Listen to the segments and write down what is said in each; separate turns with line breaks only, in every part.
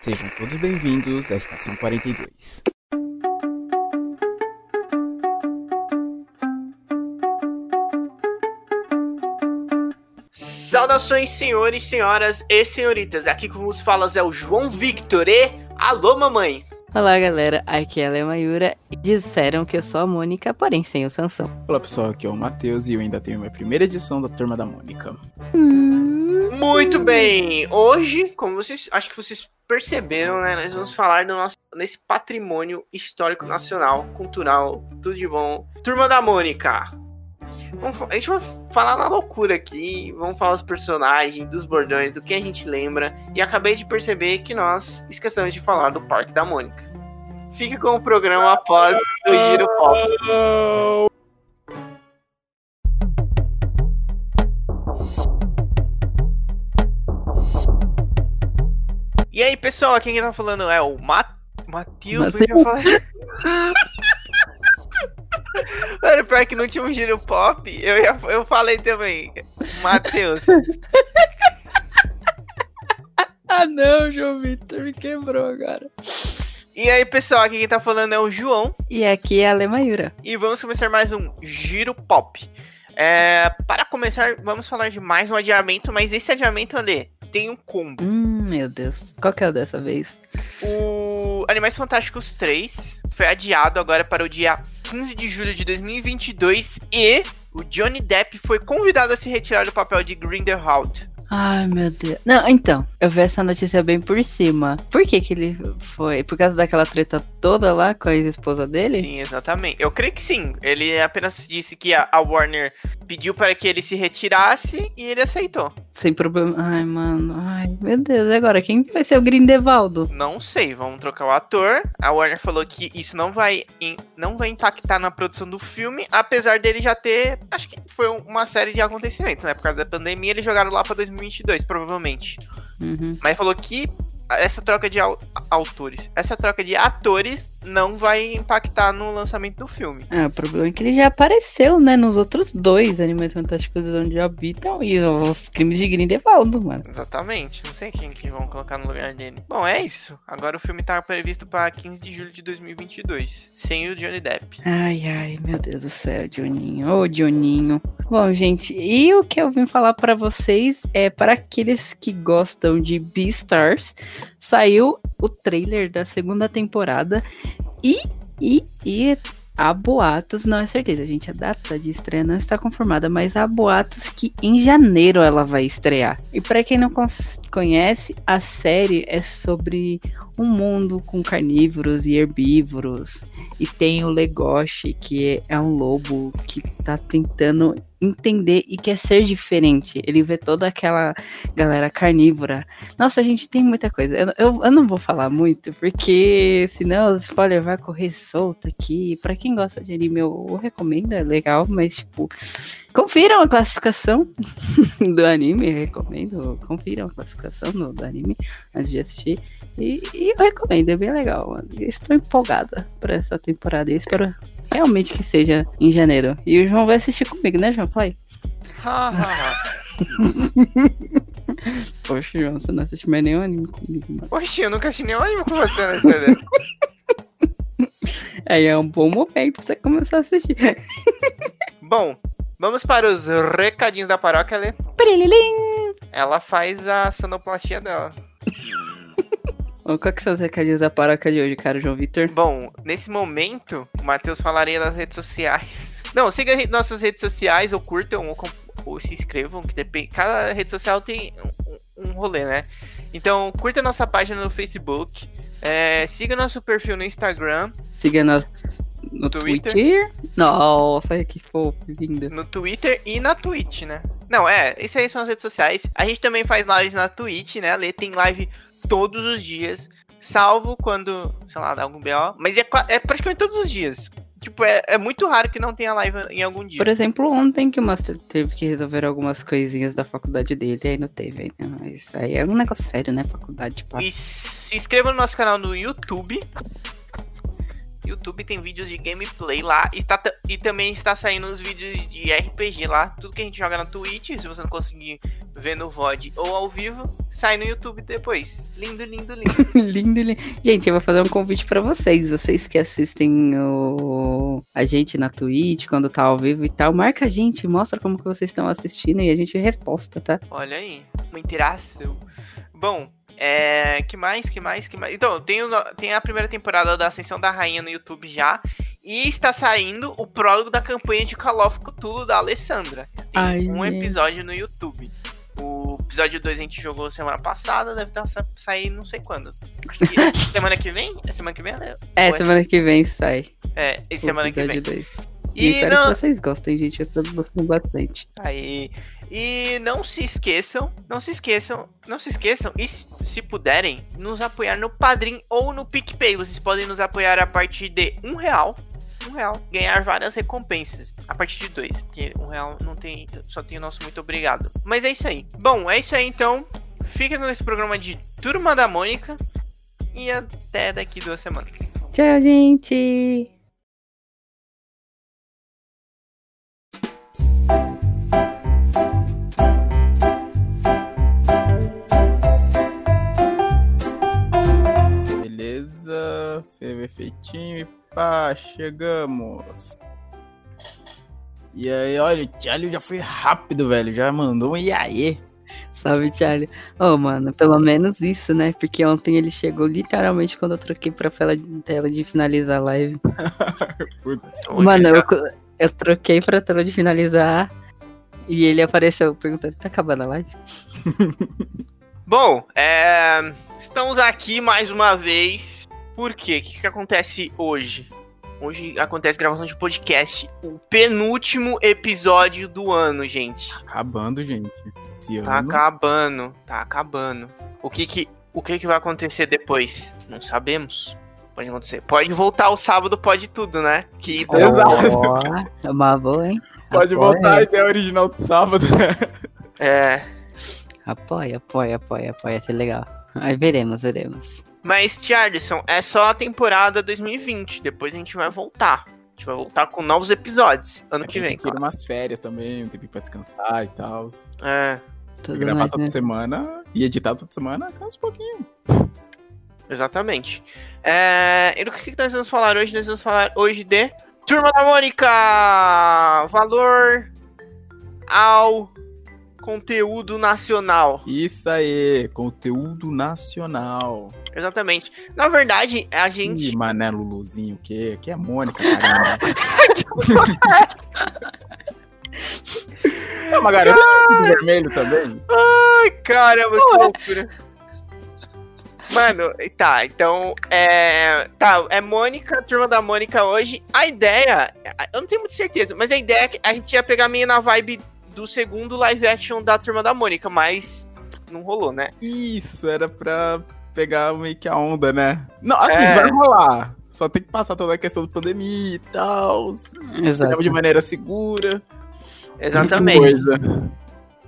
Sejam todos bem-vindos à Estação 42.
Saudações, senhores, senhoras e senhoritas. Aqui com os falas é o João Victor e alô, mamãe.
Olá, galera. Aqui é a Mayura e disseram que eu sou a Mônica, porém sem o Sansão.
Olá, pessoal. Aqui é o Matheus e eu ainda tenho minha primeira edição da Turma da Mônica.
Muito bem. Hoje, como vocês, acho que vocês perceberam, né? Nós vamos falar do nosso nesse patrimônio histórico nacional, cultural, tudo de bom. Turma da Mônica. Vamos, a gente vai falar na loucura aqui, vamos falar dos personagens, dos bordões, do que a gente lembra. E acabei de perceber que nós esquecemos de falar do Parque da Mônica. Fique com o programa após o Giro Pop. Aí, pessoal, aqui quem tá falando é o Mat Matheus. Mateus. Mano, pior que no último giro pop, eu, ia, eu falei também. Matheus.
ah não, João Vitor, me quebrou agora.
E aí, pessoal, aqui quem tá falando é o João.
E aqui é a Lemayura.
E vamos começar mais um Giro Pop. É, para começar, vamos falar de mais um adiamento, mas esse adiamento, Ale, tem um combo.
Hum, meu Deus. Qual que é o dessa vez?
O Animais Fantásticos 3 foi adiado agora para o dia 15 de julho de 2022 e o Johnny Depp foi convidado a se retirar do papel de Grindelwald.
Ai, meu Deus. Não, então, eu vi essa notícia bem por cima. Por que que ele foi? Por causa daquela treta toda lá com a ex-esposa dele?
Sim, exatamente. Eu creio que sim. Ele apenas disse que a, a Warner pediu para que ele se retirasse e ele aceitou.
Sem problema. Ai, mano. Ai, meu Deus. E agora, quem vai ser o Grindelwaldo?
Não sei. Vamos trocar o ator. A Warner falou que isso não vai, não vai impactar na produção do filme, apesar dele já ter. Acho que foi uma série de acontecimentos, né? Por causa da pandemia, eles jogaram lá pra 2022, provavelmente.
Uhum.
Mas falou que essa troca de autores, essa troca de atores não vai impactar no lançamento do filme.
É, o problema é que ele já apareceu, né, nos outros dois Animais Fantásticos onde habitam e os crimes de Grindelwald, mano.
Exatamente. Não sei quem que vão colocar no lugar dele. Bom, é isso. Agora o filme tá previsto para 15 de julho de 2022, sem o Johnny Depp.
Ai, ai, meu Deus do céu, Johninho. Ô, oh, Johninho. Bom, gente, e o que eu vim falar para vocês é para aqueles que gostam de Beastars, saiu o trailer da segunda temporada e, e, e há boatos, não é certeza, gente, a data de estreia não está confirmada, mas há boatos que em janeiro ela vai estrear. E para quem não conhece, a série é sobre um mundo com carnívoros e herbívoros. E tem o Legoshi, que é um lobo que tá tentando entender e quer ser diferente. Ele vê toda aquela galera carnívora. Nossa, a gente tem muita coisa. Eu, eu, eu não vou falar muito, porque senão o spoiler vai correr solto aqui. Para quem gosta de anime, eu, eu recomendo, é legal, mas tipo. Confiram a classificação do anime, recomendo. Confiram a classificação do, do anime antes de assistir. E, e, eu recomendo, é bem legal, mano. Estou empolgada para essa temporada e espero realmente que seja em janeiro. E o João vai assistir comigo, né, João? Fala aí. Poxa, João, você não assiste mais nenhum anime comigo, mano.
Poxa, eu nunca assisti nenhum anime com você, né?
Aí é um bom momento pra você começar a assistir.
Bom, vamos para os recadinhos da paróquia, Lê. Ela faz a sonoplastia dela.
Qual que são os recadinhos da paróquia de hoje, cara, João Vitor?
Bom, nesse momento, o Matheus falaria das redes sociais. Não, siga nossas redes sociais, ou curtam, ou, ou se inscrevam, que depende. Cada rede social tem um, um rolê, né? Então, curta nossa página no Facebook. É, siga nosso perfil no Instagram.
Siga nosso no Twitter. Twitter. Nossa, que fofo, lindo.
No Twitter e na Twitch, né? Não, é, isso aí são as redes sociais. A gente também faz lives na Twitch, né? Lê tem live todos os dias, salvo quando, sei lá, dá algum BO. Mas é, é praticamente todos os dias. Tipo, é, é muito raro que não tenha live em algum dia.
Por exemplo, ontem que o Master teve que resolver algumas coisinhas da faculdade dele, aí não teve, né? Mas aí é um negócio sério, né? Faculdade,
pá. E se inscreva no nosso canal no YouTube. YouTube tem vídeos de gameplay lá e, tá, e também está saindo os vídeos de RPG lá. Tudo que a gente joga na Twitch, se você não conseguir ver no VOD ou ao vivo, sai no YouTube depois. Lindo, lindo, lindo.
lindo, lindo. Gente, eu vou fazer um convite para vocês. Vocês que assistem o... a gente na Twitch, quando tá ao vivo e tal, marca a gente, mostra como que vocês estão assistindo e a gente resposta, tá?
Olha aí, uma interação. Bom, é, que mais, que mais, que mais? Então, tem, tem a primeira temporada da Ascensão da Rainha no YouTube já. E está saindo o prólogo da campanha de Call of Cthulhu da Alessandra. Tem Ai, um episódio no YouTube. O episódio 2 a gente jogou semana passada, deve estar tá sair não sei quando. semana que vem? É semana que vem? Né?
É, semana que vem sai.
É, e semana que vem. 2.
E, espero não... que vocês gostem, gente. Eu estou gostando bastante.
Aí. E não se esqueçam, não se esqueçam, não se esqueçam, e se puderem, nos apoiar no Padrim ou no PicPay. Vocês podem nos apoiar a partir de um real. Um real. Ganhar várias recompensas. A partir de dois. Porque um real não tem. Só tem o nosso muito obrigado. Mas é isso aí. Bom, é isso aí então. Fica nesse programa de Turma da Mônica. E até daqui duas semanas.
Tchau, gente!
Perfeitinho e pá, chegamos. E aí, olha, o Charlie já foi rápido, velho. Já mandou um e aí.
Salve, Charlie. Ô, oh, mano, pelo menos isso, né? Porque ontem ele chegou literalmente quando eu troquei pra tela, tela de finalizar a live. Putz, mano, eu, eu troquei pra tela de finalizar e ele apareceu perguntando: tá acabando a live?
Bom, é... estamos aqui mais uma vez por quê? O que, que acontece hoje? Hoje acontece gravação de podcast. O penúltimo episódio do ano, gente.
Acabando, gente.
Esse tá ano... acabando, tá acabando. O que que, o que que vai acontecer depois? Não sabemos. Pode acontecer. Pode voltar o sábado, pode tudo, né?
Que oh, Exato. É uma boa, hein?
Pode apoia. voltar a ideia original do sábado, né?
É.
Apoia, apoia, apoia, apoia. Ser legal. Aí veremos, veremos.
Mas, Charlison, é só a temporada 2020. Depois a gente vai voltar. A gente vai voltar com novos episódios ano que vem.
Tem umas férias também, um tempo pra descansar e tal.
É.
Tudo gravar mais, toda né? semana e editar toda semana, cansa um pouquinho.
Exatamente. É, e do que nós vamos falar hoje? Nós vamos falar hoje de Turma da Mônica! Valor ao conteúdo nacional.
Isso aí, conteúdo nacional.
Exatamente. Na verdade, a gente.
Ih, mané Luluzinho, o quê? Aqui é Mônica, caramba. é uma garota de vermelho também?
Ai, caramba, que loucura. Mano, tá, então, é. Tá, é Mônica, turma da Mônica hoje. A ideia, eu não tenho muita certeza, mas a ideia é que a gente ia pegar meio na vibe do segundo live action da turma da Mônica, mas não rolou, né?
Isso, era pra pegar meio que a onda, né? Não, assim, é. vai rolar. Só tem que passar toda a questão da pandemia e tal. Exato. De maneira segura.
Exatamente.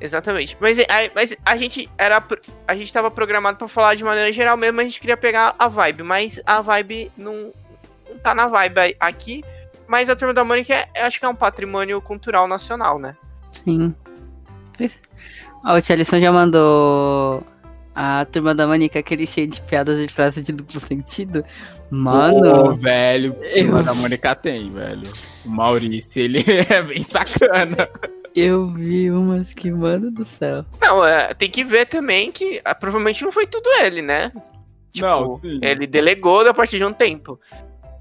Exatamente. Mas a, mas a gente era. A gente tava programado para falar de maneira geral mesmo, a gente queria pegar a vibe, mas a vibe não, não tá na vibe aqui. Mas a Turma da Mônica é, acho que é um patrimônio cultural nacional, né?
Sim. Ó, o Tia Alisson já mandou a turma da Manica, aquele cheio de piadas e frases de duplo sentido. Mano.
Ô, velho, a turma da Mônica tem, velho. O Maurício, ele é bem sacana.
Eu vi umas que, mano do céu.
Não, é, tem que ver também que ah, provavelmente não foi tudo ele, né? Tipo, não, sim. Ele delegou a partir de um tempo.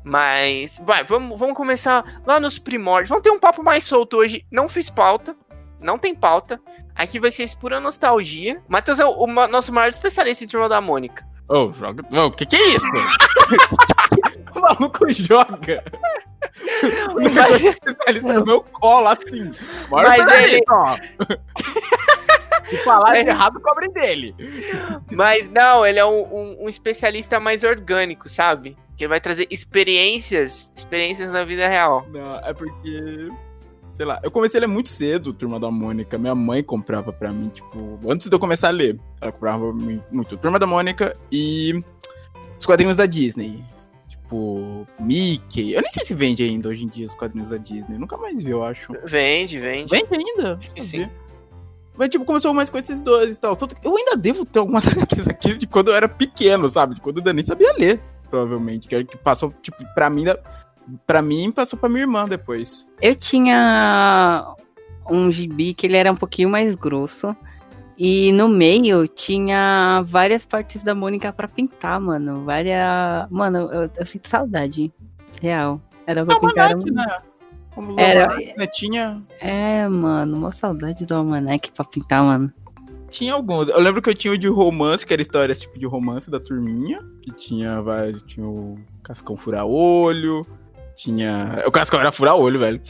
Mas, vai, vamos, vamos começar lá nos primórdios. Vamos ter um papo mais solto hoje. Não fiz pauta não tem pauta. Aqui vai ser pura nostalgia. Matheus é o, o, nosso maior especialista em Turma da Mônica.
Ô, oh, joga. O oh, que que é isso? o maluco joga. O Mas... especialista no meu colo, assim. Mas ele... ó. Se falar Mas... errado, cobre dele.
Mas não, ele é um, um, um especialista mais orgânico, sabe? Que ele vai trazer experiências, experiências na vida real.
Não, é porque sei lá, eu comecei a ler muito cedo, Turma da Mônica. Minha mãe comprava pra mim, tipo, antes de eu começar a ler, ela comprava muito Turma da Mônica e os quadrinhos da Disney. Tipo, Mickey. Eu nem sei se vende ainda hoje em dia os quadrinhos da Disney. Nunca mais vi, eu acho.
Vende, vende.
Vende ainda? Sim, sim. Mas, tipo, começou mais com esses dois e tal. Eu ainda devo ter algumas HQs aqui de quando eu era pequeno, sabe? De quando eu nem sabia ler, provavelmente. Que, que passou, tipo, pra mim, pra mim, passou pra minha irmã depois.
Eu tinha um gibi que ele era um pouquinho mais grosso. E no meio tinha várias partes da Mônica para pintar, mano. Várias. Mano, eu, eu, sinto saudade. Real. Era pra é pintar. Almanac, né?
Como Era. Netinha.
É, mano, uma saudade do Almanac pra pintar, mano.
Tinha alguns. Eu lembro que eu tinha o de romance, que era histórias tipo de romance da turminha. Que tinha, vai, tinha o Cascão Fura-Olho. Tinha. O Cascão era Fura-Olho, velho.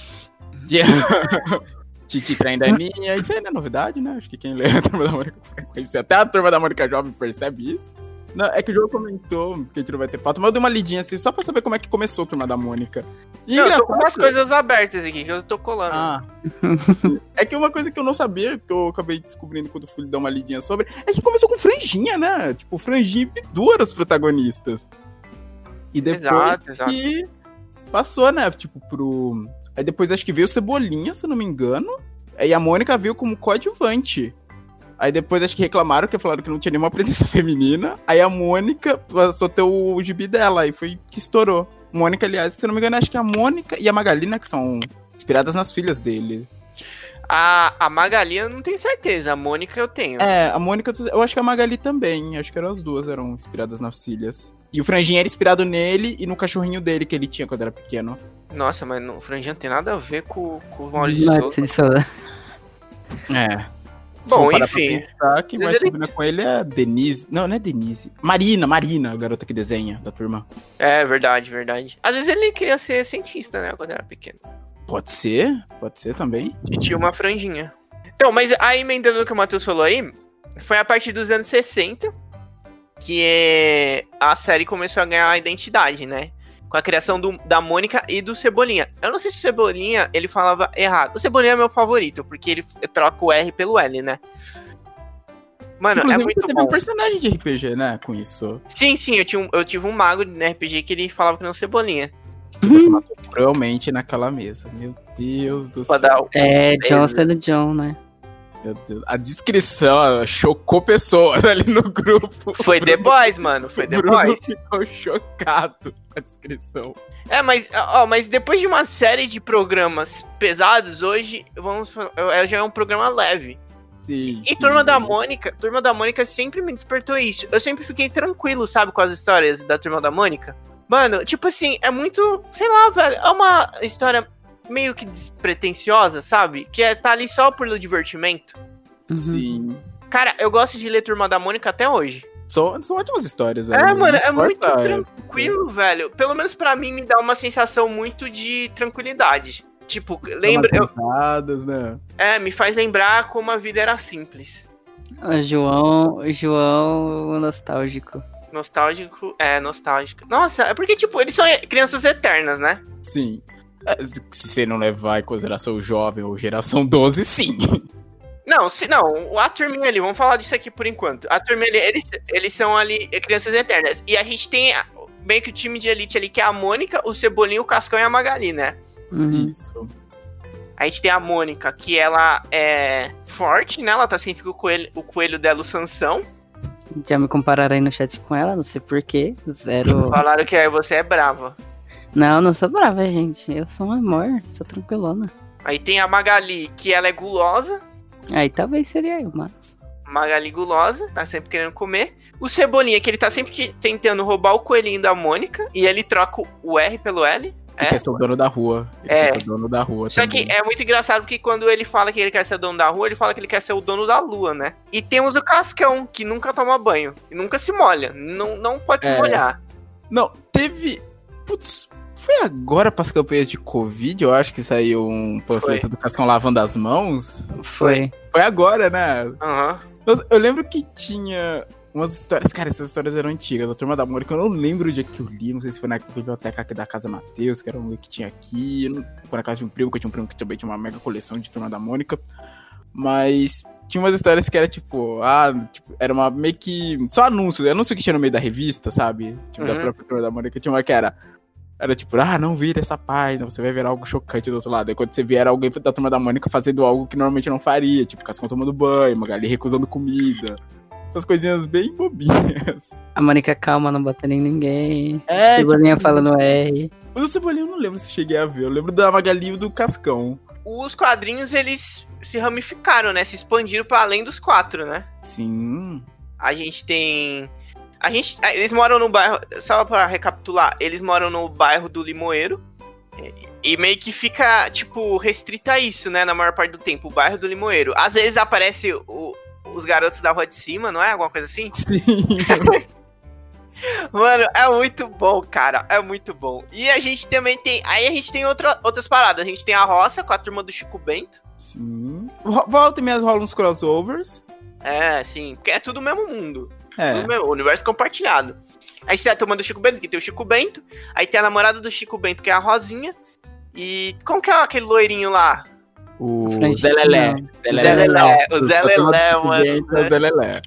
Tinha. Titi traindo é minha. Isso aí não é novidade, né? Acho que quem lê a Turma da Mônica conhece. Até a Turma da Mônica Jovem percebe isso. Não, é que o jogo comentou que a gente não vai ter foto, mas eu dei uma lidinha assim, só pra saber como é que começou a Turma da Mônica.
E não, eu tô com umas coisas abertas aqui, que eu tô colando. Ah.
é que uma coisa que eu não sabia, que eu acabei descobrindo quando fui dar uma lidinha sobre, é que começou com franjinha, né? Tipo, franjinha e Bidu eram os protagonistas. E depois exato, exato. que passou, né? Tipo, pro Aí depois acho que veio Cebolinha, se eu não me engano. Aí a Mônica veio como coadjuvante. Aí depois acho que reclamaram, que falaram que não tinha nenhuma presença feminina. Aí a Mônica passou a ter o gibi dela, aí foi que estourou. Mônica, aliás, se eu não me engano, acho que a Mônica e a Magalina, que são inspiradas nas filhas dele.
A, a Magali eu não tenho certeza, a Mônica eu tenho.
É, a Mônica, eu acho que a Magali também. Acho que eram as duas, eram inspiradas nas filhas. E o franjinho era inspirado nele e no cachorrinho dele que ele tinha quando era pequeno.
Nossa, mas o franjinho não tem nada a ver com, com o Maurício de Souza.
É.
Bom, enfim.
Pensar, quem mais ele... combina com ele é a Denise. Não, não é Denise. Marina, Marina, a garota que desenha da turma.
É, verdade, verdade. Às vezes ele queria ser cientista, né, quando era pequeno.
Pode ser, pode ser também.
E tinha uma franjinha. Então, mas aí emendando o que o Matheus falou aí, foi a partir dos anos 60 que é... a série começou a ganhar identidade, né? Com a criação do, da Mônica e do Cebolinha. Eu não sei se o Cebolinha ele falava errado. O Cebolinha é meu favorito, porque ele troca o R pelo L, né?
Mano, é Inclusive, é muito você teve bom. um personagem de RPG, né? Com isso.
Sim, sim, eu, tinha um, eu tive um mago de RPG que ele falava que não Cebolinha.
Você matou cruelmente naquela mesa. Meu Deus do céu.
É, John sendo John, né?
Meu Deus. A descrição chocou pessoas ali no grupo.
Foi The Boys, mano. Foi The Bruno Boys.
ficou chocado com a descrição.
É, mas, ó, mas depois de uma série de programas pesados, hoje vamos já é um programa leve.
Sim.
E sim, Turma sim. da Mônica, Turma da Mônica sempre me despertou isso. Eu sempre fiquei tranquilo, sabe, com as histórias da Turma da Mônica. Mano, tipo assim, é muito, sei lá, velho, é uma história meio que despretensiosa, sabe? Que é tá ali só pelo divertimento.
Uhum. Sim.
Cara, eu gosto de ler Turma da Mônica até hoje.
São, são ótimas histórias.
É, mano, é muito tranquilo, velho. Pelo menos para mim me dá uma sensação muito de tranquilidade. Tipo, lembra.
Eu, né?
É, me faz lembrar como a vida era simples.
O João, o João nostálgico.
Nostálgico, é, nostálgico. Nossa, é porque, tipo, eles são crianças eternas, né?
Sim. Se você não levar em consideração o jovem ou geração 12, sim.
Não, se não, a turminha ali, vamos falar disso aqui por enquanto. A turminha ali, eles, eles são ali crianças eternas. E a gente tem meio que o time de elite ali, que é a Mônica, o Cebolinho, o Cascão e a Magali, né?
Uhum. Isso.
A gente tem a Mônica, que ela é forte, né? Ela tá sempre com o coelho, o coelho dela, o Sansão.
Já me compararam aí no chat com ela, não sei porquê. Zero.
Falaram que você é brava.
Não, não sou brava, gente. Eu sou um amor, sou tranquilona.
Aí tem a Magali, que ela é gulosa.
Aí talvez seria eu, mas.
Magali gulosa, tá sempre querendo comer. O Cebolinha, que ele tá sempre tentando roubar o coelhinho da Mônica. E ele troca o R pelo L.
Ele é. quer ser o dono da rua. Ele é. quer ser o dono da rua.
Só também. que é muito engraçado porque quando ele fala que ele quer ser o dono da rua, ele fala que ele quer ser o dono da lua, né? E temos o Cascão, que nunca toma banho. E nunca se molha. Não, não pode é. se molhar.
Não, teve. Putz, foi agora para as campanhas de Covid, eu acho que saiu um panfleto do Cascão lavando as mãos.
Foi.
Foi agora, né?
Aham.
Uhum. Eu lembro que tinha umas histórias. Cara, essas histórias eram antigas. A Turma da Mônica, eu não lembro o dia que eu li. Não sei se foi na biblioteca aqui da Casa Matheus, que era um que tinha aqui. Foi na casa de um primo, que eu tinha um primo que também tinha uma mega coleção de Turma da Mônica. Mas tinha umas histórias que era tipo, ah, tipo, era uma meio que. Só anúncio, anúncio que tinha no meio da revista, sabe? Tipo, uhum. da própria turma da Mônica. Tinha uma que era. Era tipo, ah, não vira essa página, você vai ver algo chocante do outro lado. Aí quando você vier alguém da turma da Mônica fazendo algo que normalmente não faria, tipo, Cascão tomando banho, Magali recusando comida. Essas coisinhas bem bobinhas.
A Mônica calma, não batendo em ninguém. É, Cebolinha tipo, falando R.
Mas o Cebolinha eu não lembro se cheguei a ver. Eu lembro da Magali e do Cascão.
Os quadrinhos, eles se ramificaram, né? Se expandiram para além dos quatro, né?
Sim.
A gente tem. A gente. Eles moram no bairro. Só pra recapitular, eles moram no bairro do Limoeiro. E meio que fica, tipo, restrito a isso, né? Na maior parte do tempo, o bairro do Limoeiro. Às vezes aparece o, os garotos da rua de cima, não é? Alguma coisa assim?
Sim.
Mano, é muito bom, cara. É muito bom. E a gente também tem. Aí a gente tem outra, outras paradas. A gente tem a roça com a turma do Chico Bento.
Sim. Volta e meia rola uns crossovers.
É, sim. Porque é tudo o mesmo mundo. É. Mesmo, universo compartilhado. Aí tem a turma do Chico Bento, que tem o Chico Bento. Aí tem a namorada do Chico Bento, que é a Rosinha. E como que é aquele loirinho lá?
O Zé Lelé.
Zé Lelé. O Zé Lelé, mano.
O Zé Lelé.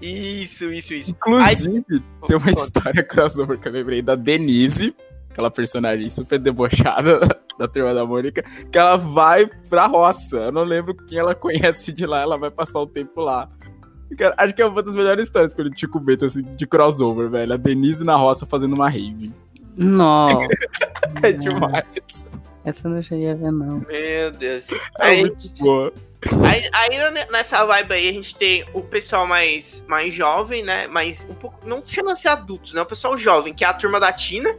Isso, isso, isso.
Inclusive, Aí... tem uma história crossover que eu lembrei da Denise, aquela personagem super debochada da turma da Mônica, que ela vai pra roça. Eu não lembro quem ela conhece de lá, ela vai passar o tempo lá. Cara, acho que é uma das melhores histórias que eu Tico Bento, assim, de crossover, velho. A Denise na roça fazendo uma rave.
Nossa.
é demais.
Essa eu não cheguei a ver, não.
Meu Deus.
É aí, muito boa.
Aí, aí, nessa vibe aí a gente tem o pessoal mais, mais jovem, né? Mas um pouco. Não chama-se adultos, né? O pessoal jovem, que é a turma da Tina.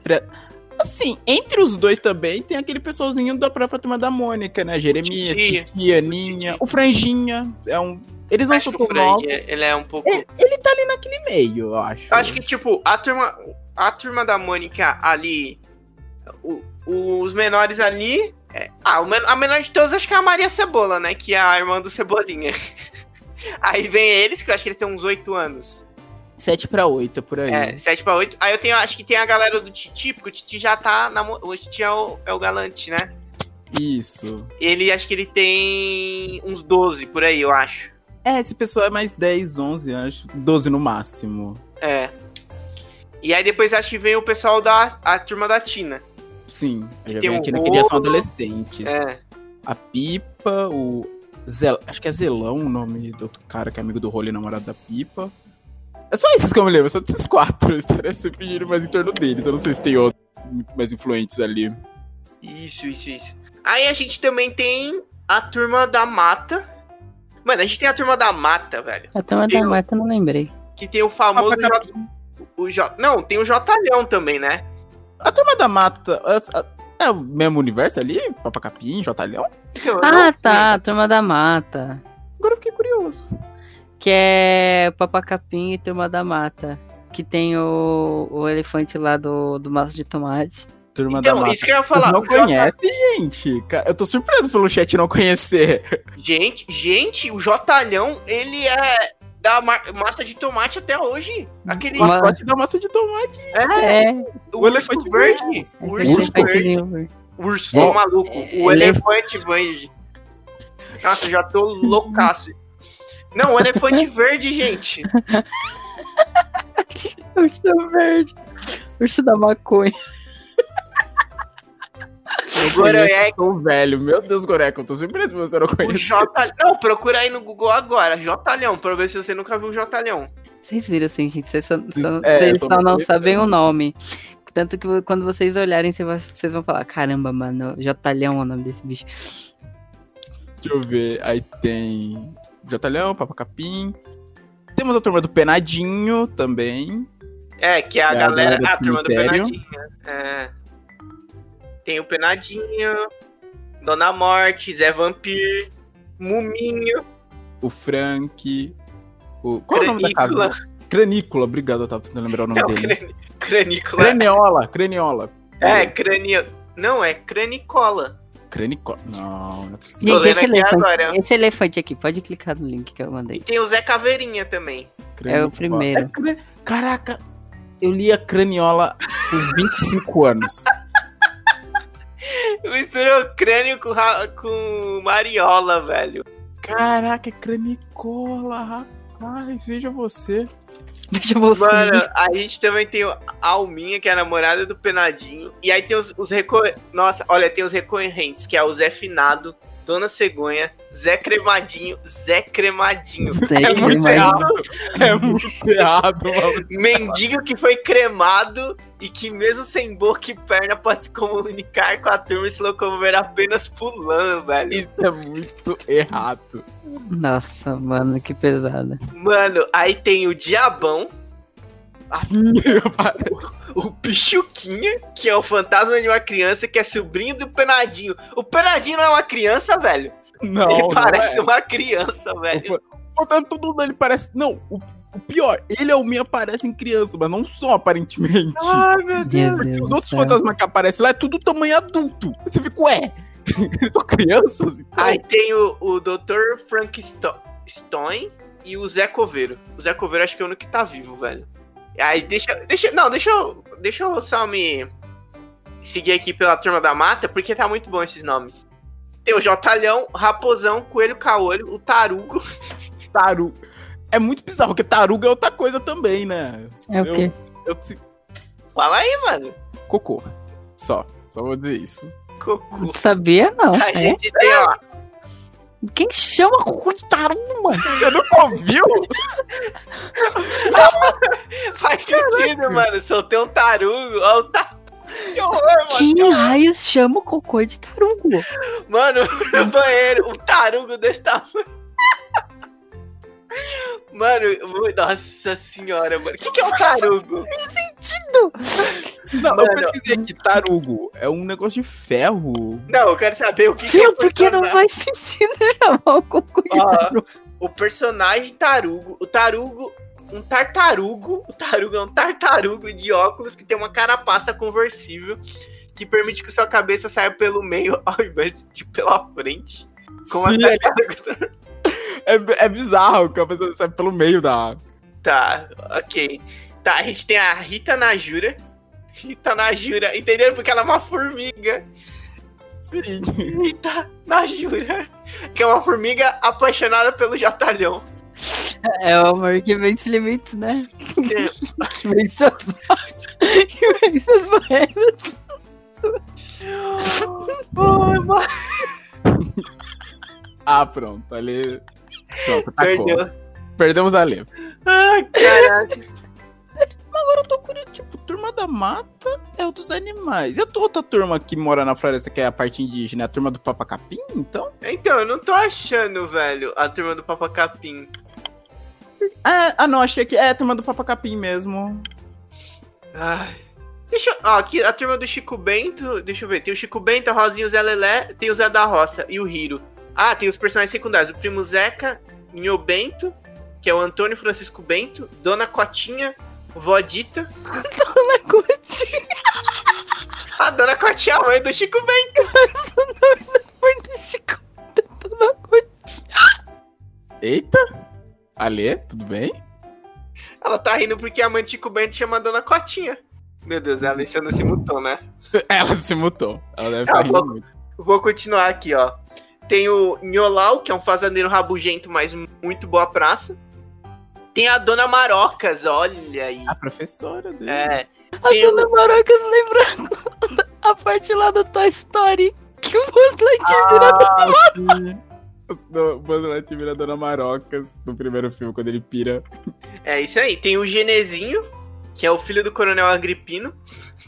Assim, entre os dois também tem aquele pessoalzinho da própria turma da Mônica, né? Jeremias, Titi, Aninha, o Franjinha. É um. Eles não são tão novos.
Ele é um pouco.
Ele, ele tá ali naquele meio, eu acho.
Eu acho que, tipo, a turma. A turma da Mônica ali. O, os menores ali é, ah, a menor de todos acho que é a Maria Cebola, né? Que é a irmã do Cebolinha. aí vem eles, que eu acho que eles têm uns 8 anos.
7 pra 8, por aí.
É, 7 pra 8. Aí eu tenho, acho que tem a galera do Titi, porque o Titi já tá. Na, o Titi é o, é o galante, né?
Isso.
Ele, acho que ele tem uns 12 por aí, eu acho.
É, esse pessoal é mais 10, 11, acho. 12 no máximo.
É. E aí depois acho que vem o pessoal da a turma da Tina.
Sim, eu já vi aqui dia são adolescentes.
É.
A Pipa, o. Zel... Acho que é Zelão o nome do outro cara que é amigo do Rolê, namorado da Pipa. É só esses que eu me lembro, só desses quatro. A história é sempre gira mais em torno deles. Eu não sei se tem outros mais influentes ali.
Isso, isso, isso. Aí a gente também tem a turma da mata. Mano, a gente tem a turma da mata, velho.
A turma da mata, eu não lembrei.
Que tem o famoso. J... O J... Não, tem o Jotalhão também, né?
A Turma da Mata é o mesmo universo ali? Papacapim, Jotalhão?
Ah, tá. A Turma da Mata.
Agora eu fiquei curioso.
Que é Papacapim e Turma da Mata. Que tem o, o elefante lá do, do maço de tomate.
Turma então, da Mata.
isso que eu ia falar.
Não conhece, gente? Eu tô surpreso pelo chat não conhecer.
Gente, gente, o Jotalhão, ele é da massa de tomate até hoje. Aquele
mascote da massa de tomate.
É. é. O, o elefante verde.
É. O urso verde.
O urso é. maluco. O elefante verde. Nossa, eu já tô loucaço. Não, o elefante verde, gente.
urso verde. Urso da maconha.
Goreca. Sou velho. Meu Deus, Goreca, eu tô surpreso que você não conhece.
J... Não, procura aí no Google agora. Jotalhão, pra ver se você nunca viu o Jotalhão.
Vocês viram assim, gente? Vocês só, só, é, vocês só não sabem o nome. Tanto que quando vocês olharem, vocês vão falar: caramba, mano, Jotalhão é o nome desse bicho.
Deixa eu ver. Aí tem Jotalhão, Papacapim. Temos a turma do Penadinho também.
É, que é a, é galera. A, galera a turma do Penadinho. É. Tem o Penadinho, Dona Morte, Zé Vampir, Muminho.
O Frank. O... Qual Cranícula. é o nome da casa? Cranícula, obrigado, eu tava tentando lembrar o nome é dele.
Cranícula.
Craniola, Craniola.
É, crânio. Não, é Cranicola.
Cranicola. Não, não é possível.
Gente, esse elefante, esse elefante aqui, pode clicar no link que eu mandei. E
tem o Zé Caveirinha também.
Cranicola. É o primeiro. É,
caraca, eu li a Craniola por 25 anos.
Misturou crânio com, com mariola, velho.
Caraca, é cranicola, rapaz. Veja você.
Veja você.
Mano, a gente também tem a Alminha, que é a namorada do Penadinho. E aí tem os, os recorrentes. Nossa, olha, tem os recorrentes, que é o Zé Finado, Dona Cegonha, Zé Cremadinho, Zé Cremadinho.
Zé
É muito
Cremadinho.
errado. É muito errado, mano.
Mendigo que foi cremado e que mesmo sem boca e perna pode se comunicar com a turma e se locomover apenas pulando, velho.
Isso é muito errado.
Nossa, mano, que pesada.
Mano, aí tem o Diabão,
Sim,
o Pichuquinha, que é o fantasma de uma criança que é sobrinho do Penadinho. O Penadinho não é uma criança, velho.
não,
ele
não
parece
é.
uma criança, velho.
Faltando todo mundo, ele parece. Não, o, o pior, ele e o Minha parecem criança, mas não só aparentemente.
Ai, meu Deus.
Porque
Deus
os outros fantasmas que aparecem lá é tudo tamanho adulto. Você fica, ué, eles são crianças? Então,
Aí tem o, o Dr. Frank Sto- Stone e o Zé Coveiro. O Zé Coveiro acho que é o único que tá vivo, velho. Aí deixa. deixa não, deixa eu. Deixa eu só me seguir aqui pela turma da mata, porque tá muito bom esses nomes. Tem o Jotalhão, Raposão, Coelho Caolho, o Tarugo.
tarugo. É muito bizarro, porque taruga é outra coisa também, né?
É o
Eu-
quê?
Eu, eu,
Fala aí, mano.
cocô. Só. Só vou dizer isso.
Cocô.
Não sabia, não.
A
É?
gente tem, ó.
Quem chama cocô de tarugo, mano?
Você nunca ouviu?
Faz sentido, mano. Soltei um tarugo. Ó, o ta... Que horror, mano.
Quem raios chama cocô de tarugo?
Mano, no banheiro, um tarugo desse tamanho. Mano, nossa senhora, mano. O que, que é um tarugo?
Sentido!
Não,
Mano.
eu pesquisei aqui, tarugo. É um negócio de ferro.
Não, eu quero saber o que, que é o
Porque não
personagem.
faz sentido chamar o cocô de
Ó.
tarugo.
O personagem tarugo, o tarugo, um tartarugo, o tarugo é um tartarugo de óculos que tem uma carapaça conversível que permite que sua cabeça saia pelo meio ao invés de pela frente. Como
Sim,
a
é,
tartaruga.
É, é bizarro, que a pessoa sai pelo meio da.
Tá, ok. Tá, a gente tem a Rita Najura. Rita Najura, entenderam? Porque ela é uma formiga.
Sim.
Rita Najura. Que é uma formiga apaixonada pelo Jatalhão.
É o amor que vence limites, né? que vence as... que vence as barreiras.
Ah, pronto. Ali. Pronto, tacou.
Perdeu.
Perdemos a Lê.
Ai, caraca.
Agora eu tô curioso, tipo, turma da mata é o dos animais. E a tua outra turma que mora na floresta, que é a parte indígena, é a turma do papacapim, então?
Então, eu não tô achando, velho, a turma do Papacapim.
Ah, ah, não, achei que é a turma do papacapim mesmo.
Ai. Deixa eu. Ó, aqui a turma do Chico Bento. Deixa eu ver. Tem o Chico Bento, a Rosinha, o Zé Lelé, tem o Zé da Roça e o Hiro. Ah, tem os personagens secundários. O primo Zeca, Nho Bento, que é o Antônio Francisco Bento, Dona Cotinha, Vó Dita.
Na curtinha,
A Dona Cotinha, a mãe do Chico Bento.
muito chico. Tô na curtinha.
Eita! Alê, tudo bem?
Ela tá rindo porque a mãe do Chico Bento chama a Dona Cotinha. Meu Deus, a Alessandra se mutou, né?
Ela se mutou. Ela deve estar rindo
falou-
muito.
Vou continuar aqui, ó. Tem o Nholau, que é um fazendeiro rabugento, mas muito boa praça. Tem a Dona Marocas, olha aí.
A professora dele.
É.
A
Tem o-
dona Marocas lembra a parte lá do Toy Story. Que o Buzz Lightyear vira
Ah, sim. O Buzz Lightyear vira a Dona Marocas no primeiro filme, quando ele pira.
É isso aí. Tem o Genezinho, que é o filho do Coronel Agripino.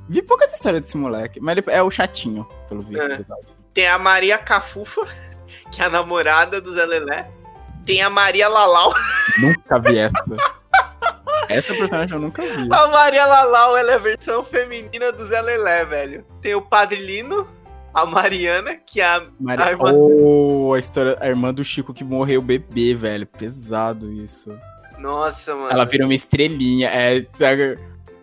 Vi poucas histórias desse moleque, mas ele é o chatinho, pelo visto.
É. Tem a Maria Cafufa, que é a namorada do Zé Lelé. Tem a Maria Lalau.
Nunca vi essa. Essa personagem eu nunca vi.
A Maria Lalau, ela é a versão feminina do Zé Lelé, velho. Tem o Padre Lino, a Mariana, que é a
Maria...
a irmã-
Oh, a história, a irmã do Chico que morreu bebê, velho. Pesado isso.
Nossa, mano.
Ela vira uma estrelinha. É, sabe,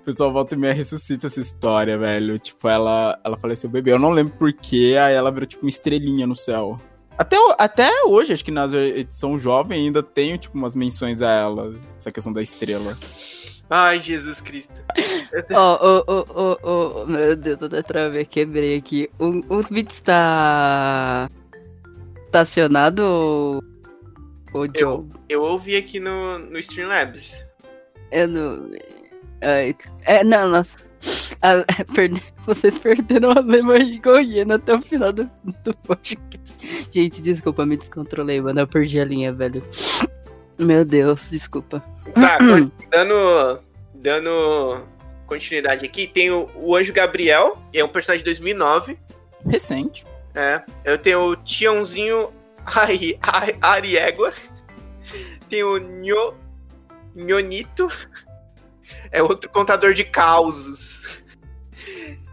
o pessoal volta e meia ressuscita essa história, velho. Tipo, ela, ela faleceu bebê. Eu não lembro porquê, aí ela virou tipo uma estrelinha no céu. Até, o- até hoje, acho que na edição jovem ainda tem, tipo, umas menções a ela. Essa questão da estrela.
Ai, Jesus Cristo.
Ó, ô, ô, ô, ô, meu Deus, eu até travei, quebrei aqui. O, o Beats tá. Tá acionado ou, Ô, Joe.
Eu ouvi aqui no, no Streamlabs.
Eu não. É, é, não, nossa. Ah, perde... Vocês perderam a Lema e Goiânia até o final do, do podcast. Gente, desculpa, me descontrolei, mano. Eu perdi a linha, velho. Meu Deus, desculpa.
Tá, dando, dando continuidade aqui, tem o, o Anjo Gabriel, que é um personagem de 2009.
Recente.
É. Eu tenho o Tiãozinho Ari, Ari, Ariégua. Tem o Nho, Nhonito. É outro contador de causos.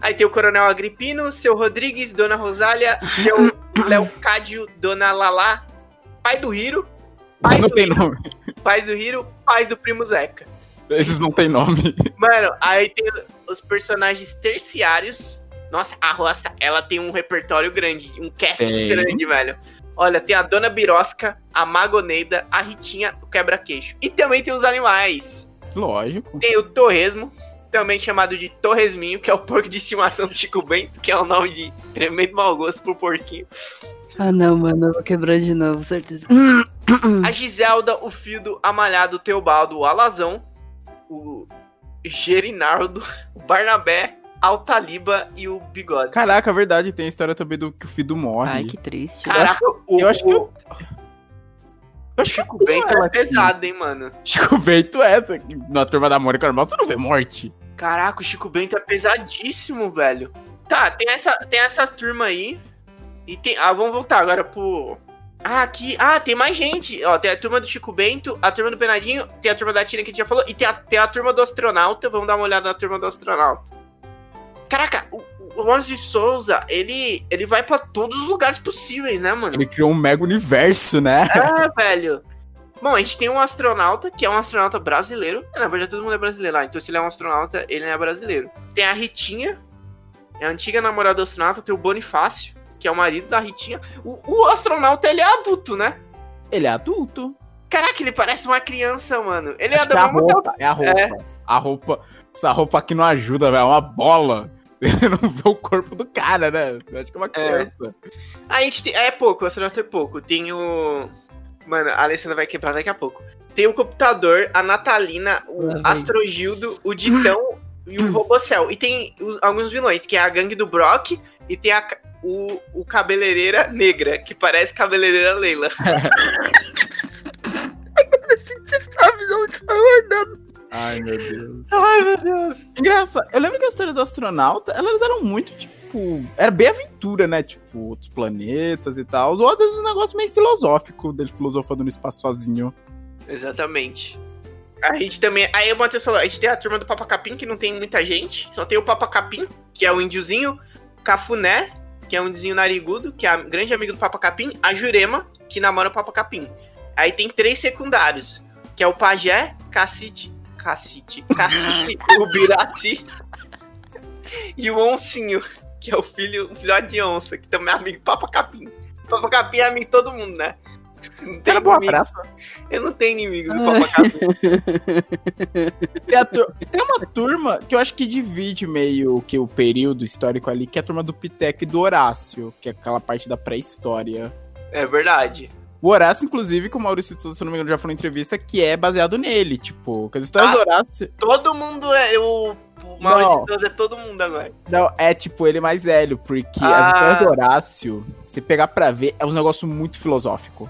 Aí tem o Coronel Agripino, seu Rodrigues, Dona Rosália, seu Leocádio, Dona Lala, pai do Hiro. Pai
não
do
tem
Hiro,
nome.
Pais do Hiro, pais do primo Zeca.
Esses não tem nome.
Mano, aí tem os personagens terciários. Nossa, a roça, ela tem um repertório grande, um casting
Tem.
grande, velho. Olha, tem a Dona Birosca, a Magoneida, a Ritinha, o Quebra-Queixo. E também tem os animais.
Lógico.
Tem o Torresmo, também chamado de Torresminho, que é o porco de estimação do Chico Bento, que é o nome de tremendo mau gosto pro porquinho.
Ah, não, mano. Eu vou quebrar de novo, certeza.
A Giselda, o Fildo, a Malhado, o Teobaldo, o Alazão, o Gerinaldo, o Barnabé, a Altaliba e o Bigode.
Caraca, a verdade, tem a história também do que o Fido morre.
Ai, que triste.
Caraca, o,
eu acho que
o
eu- Eu acho que
Chico Bento
ela
é pesado, hein, mano.
Chico Bento é Na turma da Mônica normal, tu não vê morte.
Caraca, o Chico Bento é pesadíssimo, velho. Tá, tem essa, tem essa turma aí. E tem. Ah, vamos voltar agora pro. Ah, aqui. Ah, tem mais gente. Ó, tem a turma do Chico Bento, a turma do Penadinho, tem a turma da Tina que a gente já falou, e tem a, tem a turma do astronauta. Vamos dar uma olhada na turma do astronauta. Caraca, o, o Lawrence de Souza, ele, ele vai pra todos os lugares possíveis, né, mano?
Ele criou um mega universo, né?
É, velho. Bom, a gente tem um astronauta, que é um astronauta brasileiro. Na verdade, todo mundo é brasileiro lá. Então, se ele é um astronauta, ele não é brasileiro. Tem a Ritinha, é a antiga namorada do astronauta. Tem o Bonifácio, que é o marido da Ritinha. O, o astronauta, ele é adulto, né?
Ele é adulto.
Caraca, ele parece uma criança, mano. Ele é
Acho que
da
é a roupa. É a roupa. A roupa. Essa roupa aqui não ajuda, velho. É uma bola. Você não vê o corpo do cara, né? Você acha que é uma criança.
A gente tem. É pouco, o astronauta é pouco. Tem o. Mano, a Alessandra vai quebrar daqui a pouco. Tem o computador, a Natalina, o
vem.
Astrogildo, o Ditão e o Robocel. E tem os- alguns vilões, que é a gangue do Brock e tem a o, o cabeleireira negra, que parece cabeleireira Leila.
Você sabe de onde tá guardando.
Ai, meu Deus.
Ai, meu Deus.
Engraçado. Eu lembro que as histórias do astronauta, elas eram muito, tipo. Era bem aventura, né? Tipo, outros planetas e tal. Ou às vezes um negócio meio filosófico dele filosofando no espaço sozinho.
Exatamente. A gente também. Aí o Matheus falou: a gente tem a turma do Papa Capim, que não tem muita gente. Só tem o Papa Capim, que é o índiozinho. Cafuné, que é um indiozinho narigudo, que é a grande amigo do Papa Capim. A Jurema, que namora o Papa Capim. Aí tem três secundários, que é o Pajé, Cacite. Cacite. Cacite, o Biraci. E o Oncinho, que é o filho, o filhote de onça, que também é amigo do Papa Capim. Papa Capim é amigo de todo mundo, né?
Era boa praça.
Eu não tenho inimigos do Papa Capim.
Tem, tur- tem uma turma que eu acho que divide meio que o período histórico ali, que é a turma do Piteco e do Horácio, que é aquela parte da pré-história.
É verdade.
O Horácio, inclusive, que o Maurício Souza, se não me engano, já falou em entrevista, que é baseado nele, tipo, que as histórias
Ah.
do Horácio.
Todo mundo é. O, o Maurício Souza é todo mundo agora.
Não, é tipo ele mais velho, porque
Ah.
as histórias do Horácio, se pegar pra ver, é um negócio muito filosófico.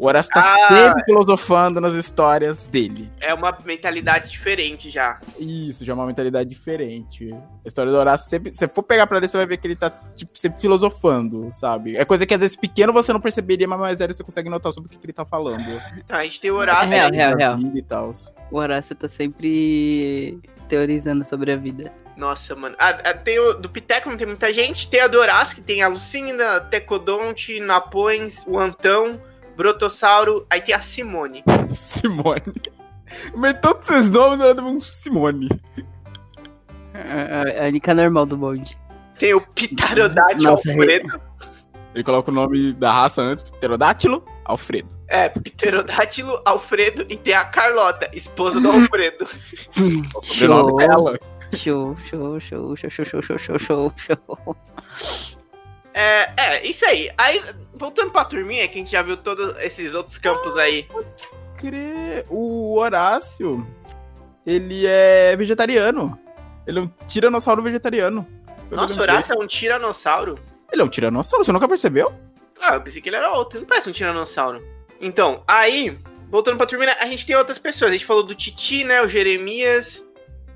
O Horácio tá
Ah.
sempre filosofando nas histórias dele.
É uma mentalidade diferente já.
Isso, já é uma mentalidade diferente. A história do Horácio, sempre, se você for pegar pra ler, você vai ver que ele tá, tipo, sempre filosofando, sabe? É coisa que às vezes pequeno você não perceberia, mas mais velho você consegue notar sobre o que, que ele tá falando.
Então, a gente tem o Horácio.
É real, real, real.
E tal.
O Horácio tá sempre teorizando sobre a vida.
Nossa, mano. Ah, ah, tem o do Piteco, não tem muita gente. Tem a do Horácio, que tem a Lucinda, Tecodonte, Napões, o Antão, Brotossauro. Aí tem a Simone.
Simone. Mas todos esses nomes não um Simone.
A, a, a única normal do bonde.
Tem o Pitarodátilo
Nossa,
Alfredo.
Ele coloca o nome da raça antes, Pterodátilo, Alfredo.
É, Pterodátilo, Alfredo. E tem a Carlota, esposa do Alfredo.
O
Show.
dela.
Show, show, show, show, show, show, show, show, show.
É, é, isso aí. Aí, voltando pra turminha, que a gente já viu todos esses outros campos aí.
Crer. O Horácio, ele é vegetariano. Ele é um tiranossauro vegetariano.
Nossa, o Horácio é um tiranossauro?
Ele é um tiranossauro, você nunca percebeu?
Ah, eu pensei que ele era outro. Ele não parece um tiranossauro. Então, aí, voltando pra turminha, a gente tem outras pessoas. A gente falou do Titi, né? O Jeremias.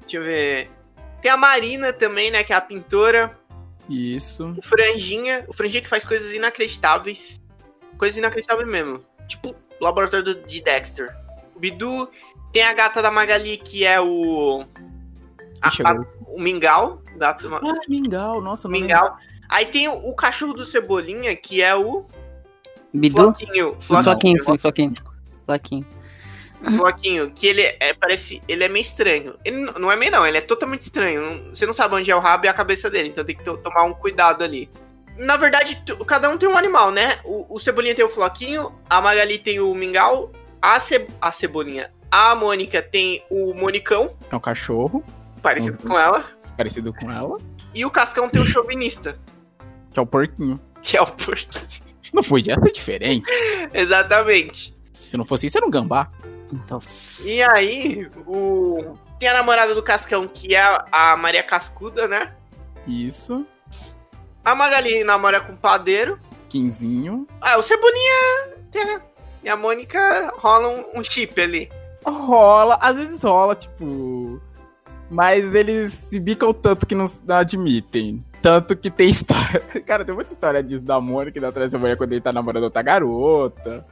Deixa eu ver. Tem a Marina também, né? Que é a pintora.
Isso.
O Franjinha. O Franjinha que faz coisas inacreditáveis. Coisas inacreditáveis mesmo. Tipo, o laboratório de Dexter. O Bidu. Tem a gata da Magali, que é o. A, a, o Mingau. Gato,
ah, Mingau, nossa,
Mingau. Aí tem o, o, cachorro do Cebolinha, que é o.
Bidu?
Floquinho.
Floquinho, Floquinho. Floquinho. Floquinho.
Floquinho, que ele é, parece. Ele é meio estranho. Ele não é meio, não, ele é totalmente estranho. Você não sabe onde é o rabo e a cabeça dele, então tem que tomar um cuidado ali. Na verdade, cada um tem um animal, né? O, o Cebolinha tem o Floquinho, a Magali tem o Mingau, a, Ce, a Cebolinha. A Mônica tem o Monicão.
É um cachorro.
Parecido uhum. com ela.
Parecido com ela.
E o Cascão tem o Chauvinista.
Que é o porquinho.
Que é o porquinho.
Não podia ser diferente.
Exatamente.
Se não fosse isso, era um gambá.
Então...
E aí, o... tem a namorada do Cascão, que é a Maria Cascuda, né?
Isso.
A Magali namora com o padeiro.
Quinzinho.
Ah, o Cebolinha e a Mônica rola um, um chip ali.
Rola, às vezes rola, tipo. Mas eles se bicam tanto que não, não admitem. Tanto que tem história. Cara, tem muita história disso da Mônica da Mulher quando ele tá namorando outra garota.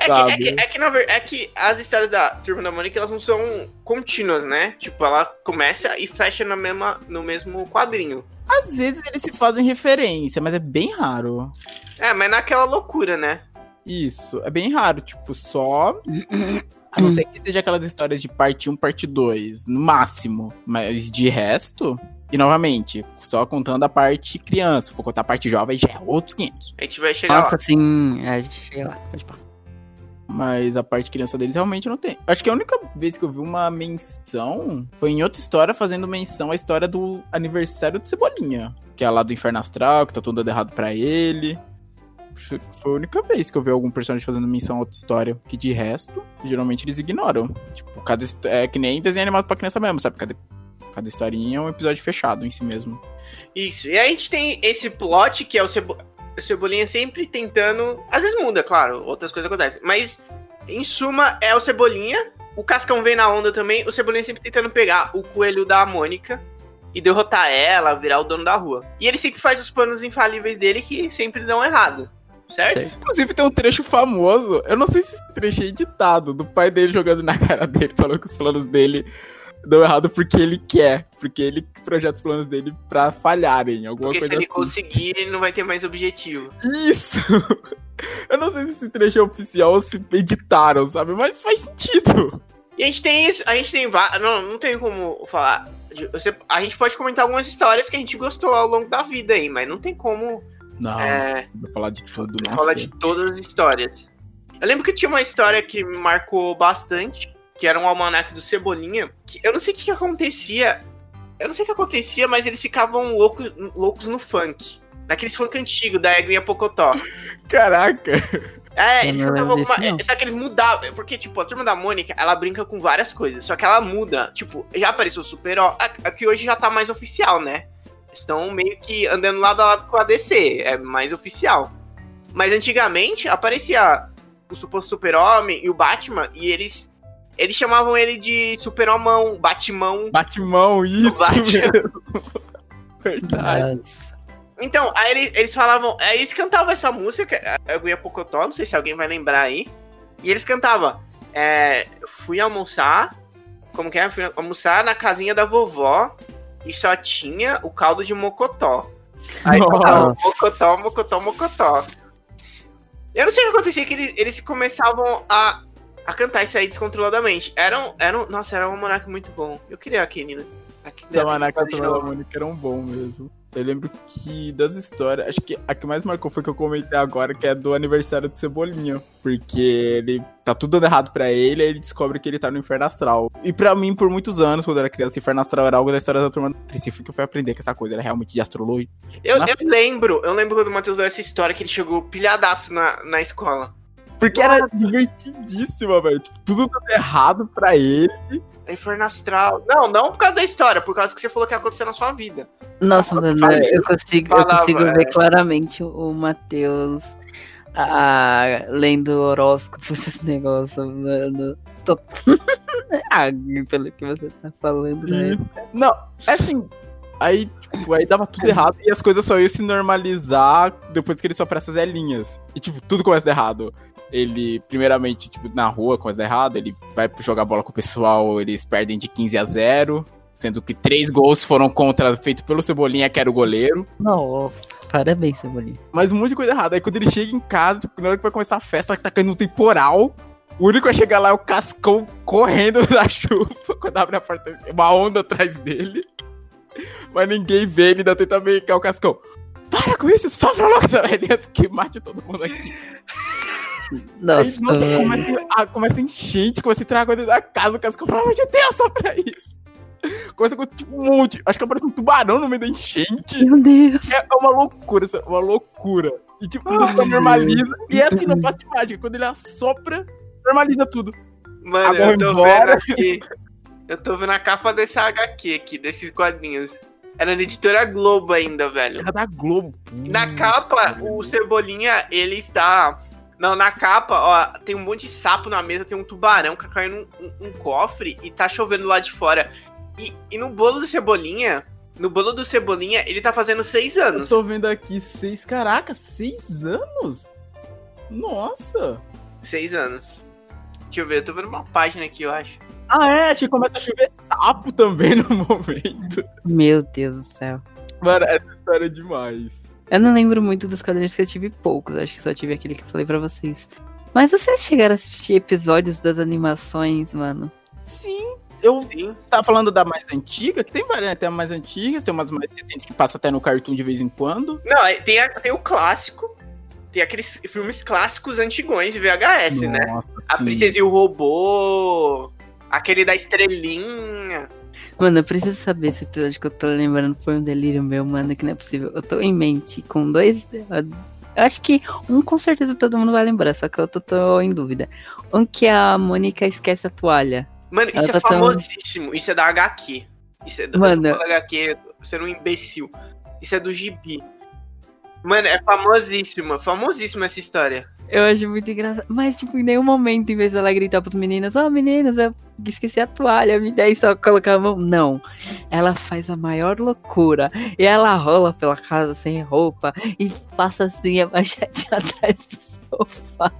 É que, é, que, é, que, na, é que as histórias da Turma da Mônica elas não são contínuas, né? Tipo, ela começa e fecha na mesma, no mesmo quadrinho.
Às vezes eles se fazem referência, mas é bem raro.
É, mas naquela loucura, né?
Isso, é bem raro, tipo, só. A não ser que seja aquelas histórias de parte 1, parte 2, no máximo. Mas de resto, e novamente, só contando a parte criança. Se for contar a parte jovem, já é outros 500.
A gente vai chegar
Nossa, lá. sim, a gente chega lá. Pode falar.
Mas a parte criança deles realmente não tem. Acho que a única vez que eu vi uma menção foi em outra história fazendo menção à história do aniversário de Cebolinha. Que é lá do Inferno Astral, que tá tudo dando errado pra ele. Foi a única vez que eu vi algum personagem fazendo menção a outra história. Que de resto, geralmente eles ignoram. Tipo, cada é que nem desenho animado pra criança mesmo, sabe? Cada, cada historinha é um episódio fechado em si mesmo.
Isso. E a gente tem esse plot que é o Cebolinha o Cebolinha sempre tentando. Às vezes muda, claro, outras coisas acontecem. Mas, em suma, é o Cebolinha. O Cascão vem na onda também. O Cebolinha sempre tentando pegar o coelho da Mônica e derrotar ela, virar o dono da rua. E ele sempre faz os planos infalíveis dele que sempre dão errado. Certo? Sim.
Inclusive tem um trecho famoso, eu não sei se esse trecho é editado, do pai dele jogando na cara dele, falando que os planos dele deu errado porque ele quer, porque ele projeta os planos dele pra falharem, alguma porque coisa assim.
se ele assim. conseguir, ele não vai ter mais objetivo.
Isso! Eu não sei se esse trecho é oficial ou se editaram, sabe? Mas faz sentido.
E a gente tem isso, a gente tem não, não tem como falar. A gente pode comentar algumas histórias que a gente gostou ao longo da vida aí, mas não tem como.
Não, é, falar de tudo,
nossa. Falar de todas as histórias. Eu lembro que tinha uma história que me marcou bastante, que era um almanac do Cebolinha, que eu não sei o que, que acontecia. Eu não sei o que acontecia, mas eles ficavam loucos, loucos no funk. Naqueles funk antigo da Eguinha Pocotó.
Caraca!
É, eles cantavam alguma. Só que eles mudavam. Porque, tipo, a turma da Mônica, ela brinca com várias coisas. Só que ela muda. Tipo, já apareceu o Super Ó. Aqui hoje já tá mais oficial, né? Estão meio que andando lado a lado com a DC. É mais oficial. Mas antigamente aparecia o suposto Super-Homem e o Batman. E eles eles chamavam ele de Super-Homão, Batimão.
Batimão, isso mesmo. Verdade.
Então, aí eles, eles falavam. Aí eles cantavam essa música, a Guia Pocotó, não sei se alguém vai lembrar aí. E eles cantavam. É, fui almoçar. Como que é? Fui almoçar na casinha da vovó e só tinha o caldo de mocotó. Aí cantava mocotó, mocotó, mocotó. Eu não sei o que acontecia, que eles, eles começavam a a cantar isso aí descontroladamente. Era um, era um, nossa, era um almanac muito bom. Eu queria aquele.
aquele Os almanacs da Mônica eram bom mesmo. Eu lembro que das histórias, acho que a que mais marcou foi que eu comentei agora, que é do aniversário de Cebolinha. Porque ele tá tudo dando errado pra ele, aí ele descobre que ele tá no inferno astral. E pra mim, por muitos anos, quando eu era criança, inferno astral era algo da história da turma do que eu fui aprender que essa coisa era realmente de astrologia.
Eu, eu lembro, eu lembro quando o Matheus deu essa história que ele chegou pilhadaço na, na escola.
Porque era divertidíssima, velho. Tipo, tudo dando errado pra ele.
Inferno Astral. Não, não por causa da história, por causa que você falou que ia acontecer na sua vida.
Nossa, mano, eu consigo, eu consigo ver claramente o Matheus ah, lendo horóscopo, esses negócios, mano. Tô... ah, pelo que você tá falando, né?
Não, é assim. Aí, tipo, aí dava tudo errado e as coisas só iam se normalizar depois que ele só para essas linhas. E, tipo, tudo começa errado ele, primeiramente, tipo, na rua, coisa errada, ele vai jogar bola com o pessoal, eles perdem de 15 a 0, sendo que três gols foram contra, feito pelo Cebolinha, que era o goleiro.
Nossa, parabéns, Cebolinha.
Mas um monte de coisa errada. Aí quando ele chega em casa, tipo, na hora que vai começar a festa, tá caindo um temporal, o único a chegar lá é o Cascão correndo da chuva, quando abre a porta, uma onda atrás dele. Mas ninguém vê, ele ainda tenta brincar o Cascão. Para com isso, sofra logo, antes que mate todo mundo aqui.
Nossa. Aí, nossa
começa, a, começa a enchente, começa a entrar água dentro da casa, o Cascão fala, de Deus, só pra isso. Começa a acontecer tipo um monte. Acho que aparece um tubarão no meio da enchente.
Meu Deus.
É uma loucura, uma loucura. E tipo, tudo só normaliza. E é assim, não passa de mágica. Quando ele assopra, normaliza tudo.
Mano, Agora eu tô embora. vendo aqui. Eu tô vendo a capa desse HQ aqui, desses quadrinhos. Era na editora Globo ainda, velho.
Era da Globo.
Na capa, o Cebolinha, ele está não, na capa, ó, tem um monte de sapo na mesa, tem um tubarão que caindo num um, um cofre e tá chovendo lá de fora. E, e no bolo do Cebolinha, no bolo do Cebolinha, ele tá fazendo seis anos.
Eu tô vendo aqui seis. Caraca, seis anos? Nossa!
Seis anos. Deixa eu ver, eu tô vendo uma página aqui, eu acho.
Ah, é, acho que começa a chover sapo também no momento.
Meu Deus do céu.
Mano, essa história é demais.
Eu não lembro muito dos quadrinhos que eu tive poucos, acho que só tive aquele que eu falei pra vocês. Mas vocês chegaram a assistir episódios das animações, mano?
Sim, eu Sim. tava falando da mais antiga, que tem várias, né? tem mais antigas, tem umas mais recentes que passa até no cartoon de vez em quando.
Não, é, tem, a, tem o clássico, tem aqueles filmes clássicos antigões de VHS, né? Nossa, né? Sim. A Princesa e o Robô, aquele da estrelinha.
Mano, eu preciso saber esse episódio que eu tô lembrando foi um delírio meu, mano, que não é possível. Eu tô em mente com dois. Eu acho que um com certeza todo mundo vai lembrar, só que eu tô, tô em dúvida. Um que a Mônica esquece a toalha.
Mano, isso Ela é tá famosíssimo. Tão... Isso é da HQ. Isso é da,
Mano,
da HQ. Você é um imbecil. Isso é do gibi. Mano, é famosíssima. Famosíssima essa história.
Eu acho muito engraçado. Mas, tipo, em nenhum momento, em vez dela gritar pros meninos, ó, oh, meninas, eu esqueci a toalha, me aí só colocar a mão. Não. Ela faz a maior loucura. E ela rola pela casa sem roupa e passa assim, abaixadinha atrás do sofá.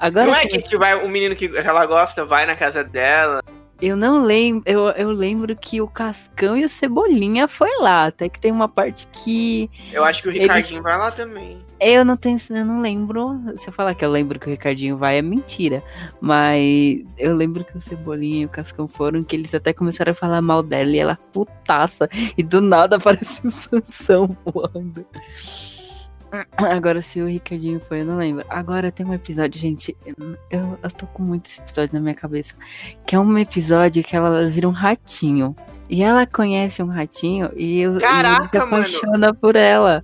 Agora Não é que, que vai, o menino que ela gosta vai na casa dela.
Eu não lembro. Eu, eu lembro que o Cascão e o Cebolinha foi lá. Até que tem uma parte que.
Eu acho que o Ricardinho ele... vai lá também.
Eu não tenho, eu não lembro. Se eu falar que eu lembro que o Ricardinho vai, é mentira. Mas eu lembro que o Cebolinha e o Cascão foram, que eles até começaram a falar mal dela e ela putaça. E do nada aparece o Sansão voando. Agora, se o Ricardinho foi, eu não lembro. Agora tem um episódio, gente. Eu, eu tô com muito esse episódio na minha cabeça. Que é um episódio que ela vira um ratinho. E ela conhece um ratinho e,
Caraca,
ele se apaixona mano. por ela.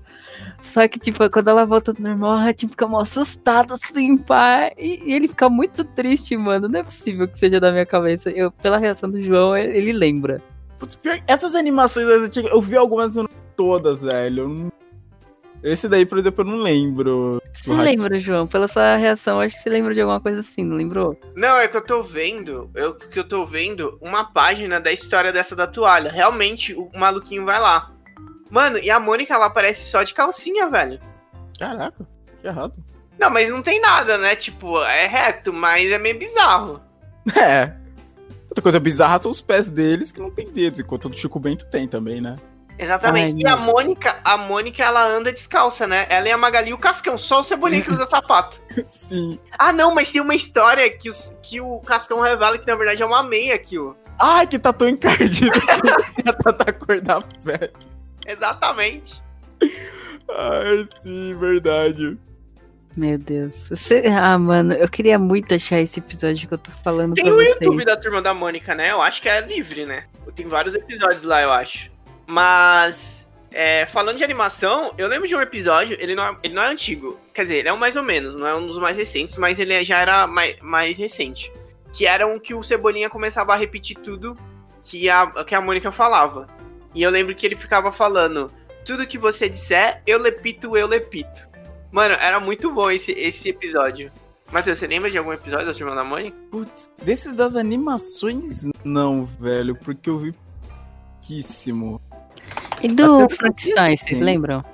Só que, tipo, quando ela volta do normal, o ratinho fica mal assustado, assim, pá. E, e, ele fica muito triste, mano. Não é possível que seja da minha cabeça. Eu, pela reação do João, ele, ele lembra.
Putz, essas animações eu vi algumas todas, velho. Esse daí, por exemplo, eu não lembro.
Você lembra, João? Pela sua reação, acho que você lembra de alguma coisa assim, não lembrou?
Não, é que eu tô vendo, eu que eu tô vendo uma página da história dessa da toalha. Realmente, o maluquinho vai lá. Mano, e a Mônica, ela aparece só de calcinha, velho.
Caraca, que errado.
Não, mas não tem nada, né? Tipo, é reto, mas é meio bizarro.
É. Outra coisa bizarra são os pés deles que não tem dedos, enquanto o do Chico Bento tem também, né?
Exatamente. Ai, e a Mônica, a Mônica, ela anda descalça, né? Ela é a Magali e o Cascão, só o Cebolinha que usa sapato.
Sim.
Ah, não, mas tem uma história que, os, que o Cascão revela que na verdade é uma meia aqui, ó.
Ai, que tá tão encardido que tá da cor da pele.
Exatamente.
Ai, sim, verdade.
Meu Deus. Você... Ah, mano, eu queria muito achar esse episódio que eu tô falando
Tem
pra
o
vocês.
YouTube da Turma da Mônica, né? Eu acho que é livre, né? Tem vários episódios lá, eu acho. Mas, é, falando de animação, eu lembro de um episódio, ele não, é, ele não é antigo. Quer dizer, ele é um mais ou menos, não é um dos mais recentes, mas ele é, já era mais, mais recente. Que era um que o Cebolinha começava a repetir tudo que a, que a Mônica falava. E eu lembro que ele ficava falando, tudo que você disser, eu lepito, eu lepito. Mano, era muito bom esse, esse episódio. Matheus, você lembra de algum episódio da Turma da Mônica?
Putz, desses das animações, não, velho, porque eu vi pouquíssimo.
E do Frankenstein,
sim.
vocês lembram?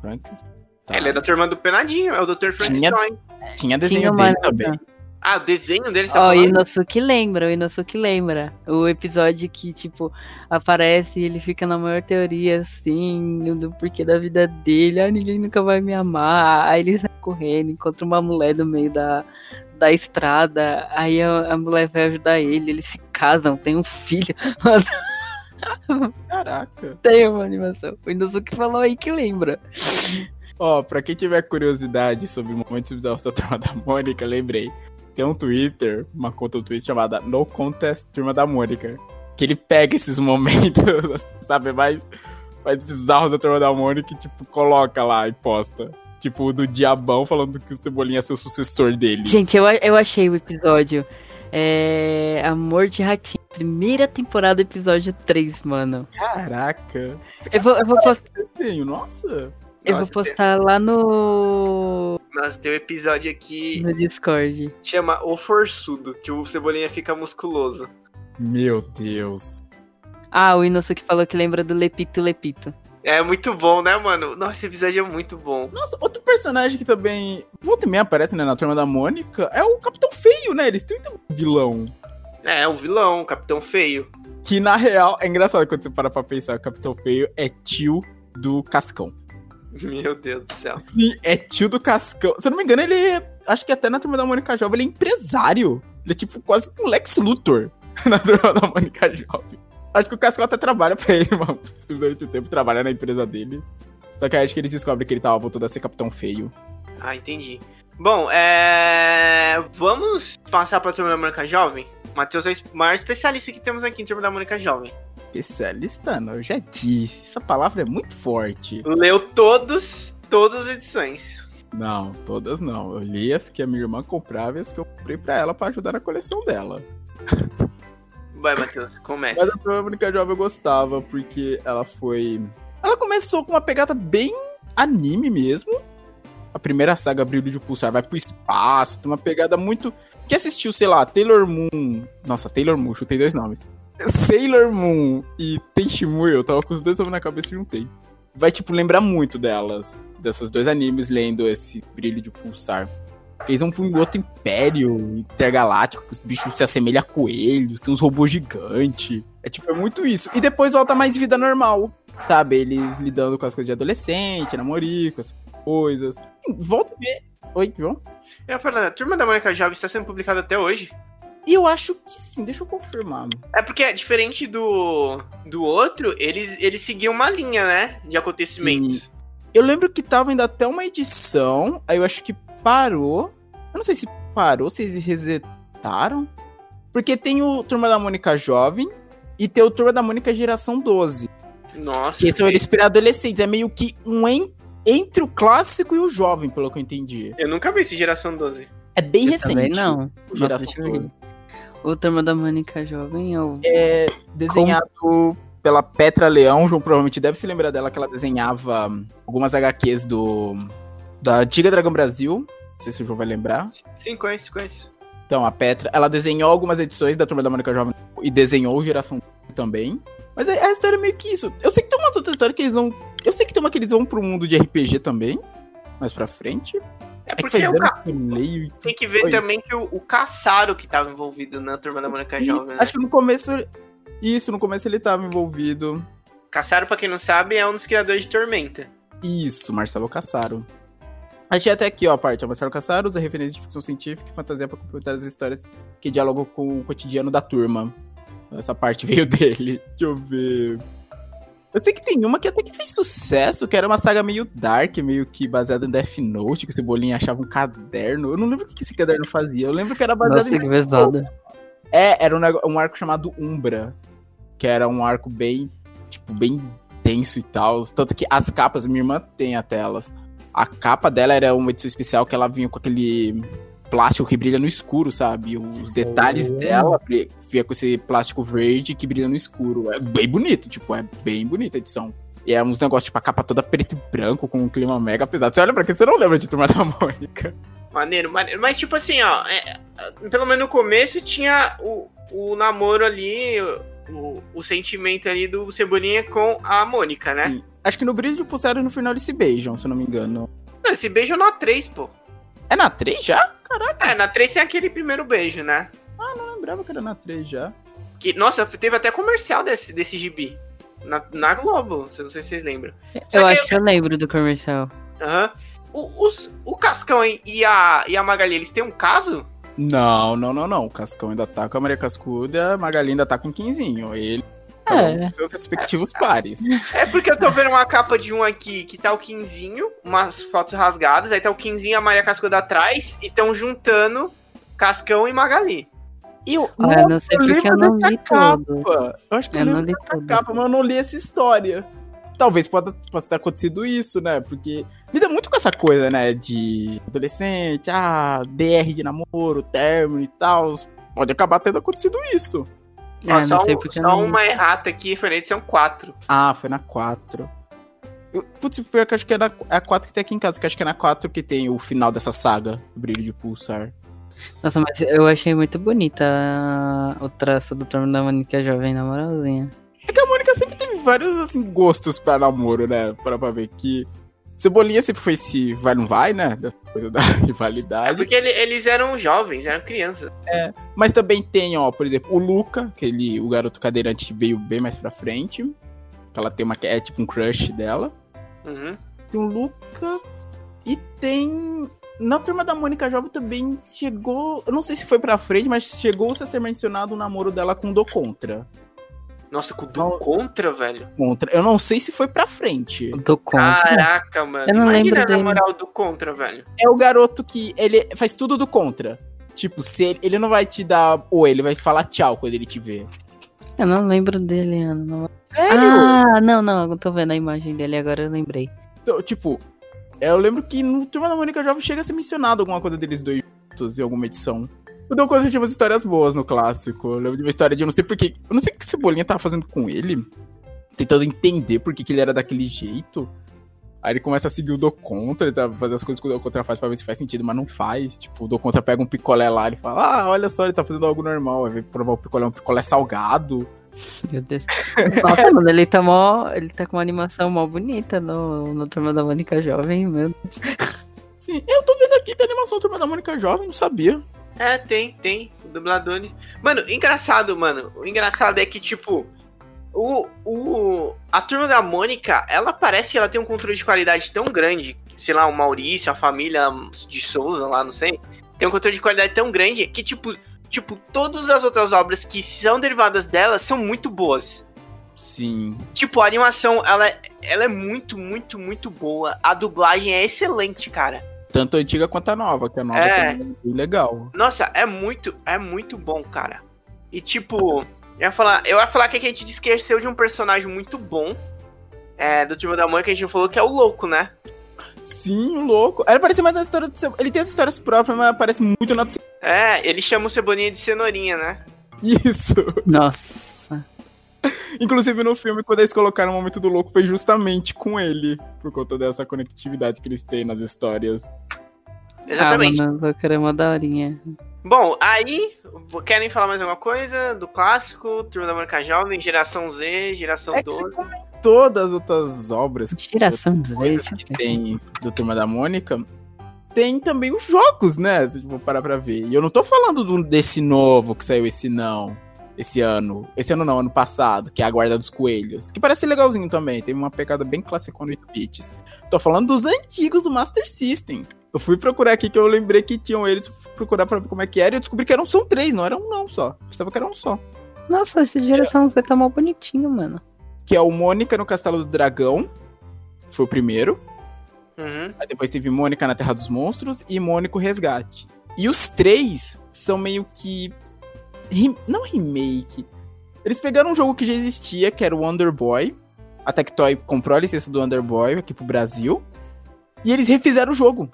Frankenstein.
Ele é da turma do Penadinho, é o Dr.
Tinha-
Frankenstein.
Tinha desenho
Tinha
dele também.
Ah, o desenho dele, você
Ó,
tá
o? Inosuke lembra, o Inosuke lembra. O episódio que, tipo, aparece e ele fica na maior teoria, assim, do porquê da vida dele. Ah, ninguém nunca vai me amar. Aí ele sai correndo, encontra uma mulher no meio da, da estrada. Aí a, a mulher vai ajudar ele, eles se casam, tem um filho.
Caraca.
Tem uma animação. O Inosuke falou aí que lembra.
Ó, pra quem tiver curiosidade sobre momentos da Turma da Mônica, lembrei. Tem um Twitter, uma conta do Twitter chamada No Contest Turma da Mônica. Que ele pega esses momentos, sabe, mais, mais bizarros da Turma da Mônica e, tipo, coloca lá e posta. Tipo, o do Diabão falando que o Cebolinha é seu sucessor dele.
Gente, eu, eu achei o episódio. É. Amor de Ratinho. Primeira temporada, episódio 3, mano.
Caraca.
Eu vou, eu vou, pos-
Desenho, nossa.
eu vou postar lá no.
Nossa, tem um episódio aqui
no Discord.
chama O Forçudo, que o Cebolinha fica musculoso.
Meu Deus.
Ah, o Inosuke falou que lembra do Lepito Lepito.
É muito bom, né, mano? Nossa, esse episódio é muito bom.
Nossa, outro personagem que também volta e meia aparece, né, na Turma da Mônica é o Capitão Feio, né? Eles têm um vilão.
É, o vilão, o Capitão Feio.
Que na real, é engraçado quando você para pra pensar, o Capitão Feio é tio do Cascão.
Meu Deus do céu.
Sim, é tio do Cascão. Se eu não me engano, ele é. Acho que até na turma da Mônica Jovem ele é empresário. Ele é tipo quase um Lex Luthor na turma da Mônica Jovem. Acho que o Cascão até trabalha pra ele, mano. Durante o tempo, trabalha na empresa dele. Só que aí acho que eles descobrem que ele tava voltando a ser Capitão Feio.
Ah, entendi. Bom, é... Vamos passar pra Turma da Mônica Jovem? Matheus é o maior especialista que temos aqui em Turma da Mônica Jovem.
Especialista, não, eu já disse. Essa palavra é muito forte.
Leu todos, todas as edições.
Não, todas não. Eu li as que a minha irmã comprava e as que eu comprei pra ela pra ajudar na coleção dela.
Vai, Matheus, comece.
Mas a Mônica Jovem eu gostava, porque ela foi. Ela começou com uma pegada bem anime mesmo. A primeira saga Brilho de Pulsar vai pro espaço, tem uma pegada muito. Quem assistiu, sei lá, Taylor Moon. Nossa, Taylor Moon, chutei dois nomes. Sailor Moon e Tenchimuyo, eu tava com os dois nomes na cabeça e juntei. Vai, tipo, lembrar muito delas, desses dois animes, lendo esse Brilho de Pulsar. Eles vão pra um outro império intergaláctico, que os bichos se assemelham a coelhos, tem uns robôs gigantes. É tipo, é muito isso. E depois volta mais vida normal, sabe? Eles lidando com as coisas de adolescente, namorico, essas coisas. Volta e vê. Oi, João?
É, Fernanda, a Turma da Mônica Jovem está sendo publicada até hoje.
Eu acho que sim, deixa eu confirmar.
É porque, diferente do, do outro, eles, eles seguiam uma linha, né? De acontecimentos.
Eu lembro que tava ainda até uma edição, aí eu acho que parou. Eu não sei se parou, se eles resetaram. Porque tem o Turma da Mônica Jovem e tem o Turma da Mônica Geração 12.
Nossa.
Que são eles para adolescentes. É meio que um en- entre o clássico e o jovem, pelo que eu entendi.
Eu nunca vi esse Geração 12.
É bem
Eu
recente.
Também não.
o
Nossa,
Geração
ver.
12.
O Turma da Mônica Jovem é o.
É desenhado pela Petra Leão. O João provavelmente deve se lembrar dela, que ela desenhava algumas HQs do da antiga Dragão Brasil. Não sei se o João vai lembrar.
Sim, conheço, conheço.
Então, a Petra, ela desenhou algumas edições da Turma da Mônica Jovem e desenhou Geração também. Mas a, a história é meio que isso. Eu sei que tem umas outras histórias que eles vão. Eu sei que tem uma que eles vão pro mundo de RPG também. Mais pra frente.
É
É que
porque
faz
o Ca-
e
tem que ver
Oi.
também que o, o Caçaro que tava envolvido na Turma da Mônica
Isso,
Jovem, né?
Acho que no começo. Isso, no começo ele tava envolvido.
Caçaro, pra quem não sabe, é um dos criadores de Tormenta.
Isso, Marcelo Cassaro. Achei até aqui, ó, a parte. ó, Marcelo Cassaro usa referências de ficção científica e fantasia pra completar as histórias que dialogam com o cotidiano da turma. Essa parte veio dele. Deixa eu ver. Eu sei que tem uma que até que fez sucesso, que era uma saga meio dark, meio que baseada em Death Note, que o Cebolinha achava um caderno. Eu não lembro o que esse caderno fazia. Eu lembro que era baseado
Nossa, em. Que pesado.
É, era um, um arco chamado Umbra. Que era um arco bem, tipo, bem tenso e tal. Tanto que as capas, minha irmã tem até elas. A capa dela era uma edição especial que ela vinha com aquele plástico que brilha no escuro, sabe? Os detalhes oh. dela vinha com esse plástico verde que brilha no escuro. É bem bonito, tipo, é bem bonita a edição. E é uns negócios, tipo, a capa toda preto e branco, com um clima mega pesado. Você olha pra que você não lembra de Turma da Mônica.
Maneiro, maneiro. Mas, tipo assim, ó, é, pelo menos no começo tinha o, o namoro ali, o, o sentimento ali do Cebolinha com a Mônica, né? Sim.
Acho que no Brilho de Pulsar no final eles se beijam, se eu não me engano.
Não, eles se beijam na 3, pô.
É na 3 já? Caraca.
É, na 3 tem aquele primeiro beijo, né?
Ah, não lembrava que era na 3 já.
Que, nossa, teve até comercial desse, desse gibi. Na, na Globo, não sei se vocês lembram.
Só eu que acho eu... que eu lembro do comercial.
Aham. Uhum. O, os, o Cascão e a, e a Magali, eles têm um caso?
Não, não, não, não. O Cascão ainda tá com a Maria Cascuda, a Magali ainda tá com o Quinzinho. Ele é. seus respectivos pares.
É porque eu tô vendo uma capa de um aqui que tá o Quinzinho, umas fotos rasgadas, aí tá o Quinzinho e a Maria Cascuda atrás, e estão juntando Cascão e Magali.
Eu, ah, nossa, não sei porque eu não li capa. Tudo.
Eu acho que eu, eu não li tudo. Capa, mas eu não li essa história. Talvez possa, possa ter acontecido isso, né? Porque lida muito com essa coisa, né? De adolescente, ah, DR de namoro, término e tal. Pode acabar tendo acontecido isso.
Ah, só, um, só não... uma errata aqui, foi na edição 4.
Ah, foi na 4. putz, pior que acho que é, na, é a 4 que tem aqui em casa, que acho que é na 4 que tem o final dessa saga, Brilho de Pulsar.
Nossa, mas eu achei muito bonita o traço do Turno da Mônica Jovem, na moralzinha.
É que a Mônica sempre teve vários, assim, gostos pra namoro, né? Para pra ver que Cebolinha sempre foi esse vai não vai, né? Da coisa da rivalidade. É
porque ele, eles eram jovens, eram crianças.
É, mas também tem, ó, por exemplo, o Luca, aquele, o garoto cadeirante que veio bem mais pra frente. Que ela tem uma, é tipo um crush dela.
Uhum.
Tem o Luca e tem... Na Turma da Mônica Jovem também chegou... Eu não sei se foi pra frente, mas chegou a ser mencionado o namoro dela com o Do Contra.
Nossa, com o do contra, velho.
Contra. Eu não sei se foi pra frente.
Do contra.
Caraca, mano.
Eu não Imagina lembro dele.
moral do contra, velho.
É o garoto que ele faz tudo do contra. Tipo, se ele, ele não vai te dar oi, ele vai falar tchau quando ele te vê.
Eu não lembro dele, Ana. Não...
Sério?
Ah, não, não. Eu tô vendo a imagem dele agora, eu lembrei.
Então, tipo, eu lembro que no Turma da Mônica Jovem chega a ser mencionado alguma coisa deles dois juntos em alguma edição. O Don Coisa tinha umas histórias boas no clássico. Eu lembro de uma história de eu não sei porquê. Eu não sei o que o Cebolinha tava fazendo com ele. Tentando entender por que, que ele era daquele jeito. Aí ele começa a seguir o Do Contra, ele tá fazendo as coisas que o Do Contra faz pra ver se faz sentido, mas não faz. Tipo, o Do Contra pega um picolé lá e fala: Ah, olha só, ele tá fazendo algo normal. Aí vem provar o picolé, um picolé salgado.
Meu Deus. Nossa, mano, ele tá mó. Ele tá com uma animação mó bonita no, no Turma da Mônica Jovem, meu Deus.
Sim, eu tô vendo aqui, tem animação Turma da Mônica Jovem, não sabia.
É, tem, tem. Dubladores. Mano, engraçado, mano. O engraçado é que, tipo, o, o, a turma da Mônica, ela parece que ela tem um controle de qualidade tão grande. Sei lá, o Maurício, a família de Souza lá, não sei. Tem um controle de qualidade tão grande que, tipo, tipo, todas as outras obras que são derivadas dela são muito boas.
Sim.
Tipo, a animação, ela, ela é muito, muito, muito boa. A dublagem é excelente, cara.
Tanto a antiga quanto a nova, que a nova é também é legal.
Nossa, é muito, é muito bom, cara. E tipo, eu ia falar, eu ia falar que a gente esqueceu de um personagem muito bom. É, do Turma da Mãe que a gente falou que é o louco, né?
Sim, o louco. Ele aparece mais na história do Ele tem as histórias próprias, mas aparece muito na
É, ele chama o Cebolinha de cenourinha, né?
Isso.
Nossa.
Inclusive no filme, quando eles colocaram o momento do louco, foi justamente com ele, por conta dessa conectividade que eles têm nas histórias.
Exatamente.
Ah, mano, eu quero uma daorinha.
Bom, aí, querem falar mais alguma coisa do clássico, Turma da Mônica Jovem, Geração Z, Geração é 12?
Todas as outras obras
Geração Z,
que tem do Turma da Mônica, tem também os jogos, né? Se for parar pra ver. E eu não tô falando do, desse novo que saiu esse não esse ano. Esse ano não, ano passado, que é a Guarda dos Coelhos. Que parece legalzinho também. Tem uma pegada bem clássica no Peach. Tô falando dos antigos do Master System. Eu fui procurar aqui que eu lembrei que tinham eles, fui procurar pra ver como é que era, e eu descobri que eram só três, não era um não só. Pensava que era um só.
Nossa, essa geração Z tá mal bonitinho, mano.
que é o Mônica no Castelo do Dragão. Foi o primeiro.
Uhum.
Aí depois teve Mônica na Terra dos Monstros e Mônico Resgate. E os três são meio que. Rem... Não remake. Eles pegaram um jogo que já existia, que era o Wonder Boy. A Tectoy comprou a licença do Wonder Boy aqui pro Brasil. E eles refizeram o jogo.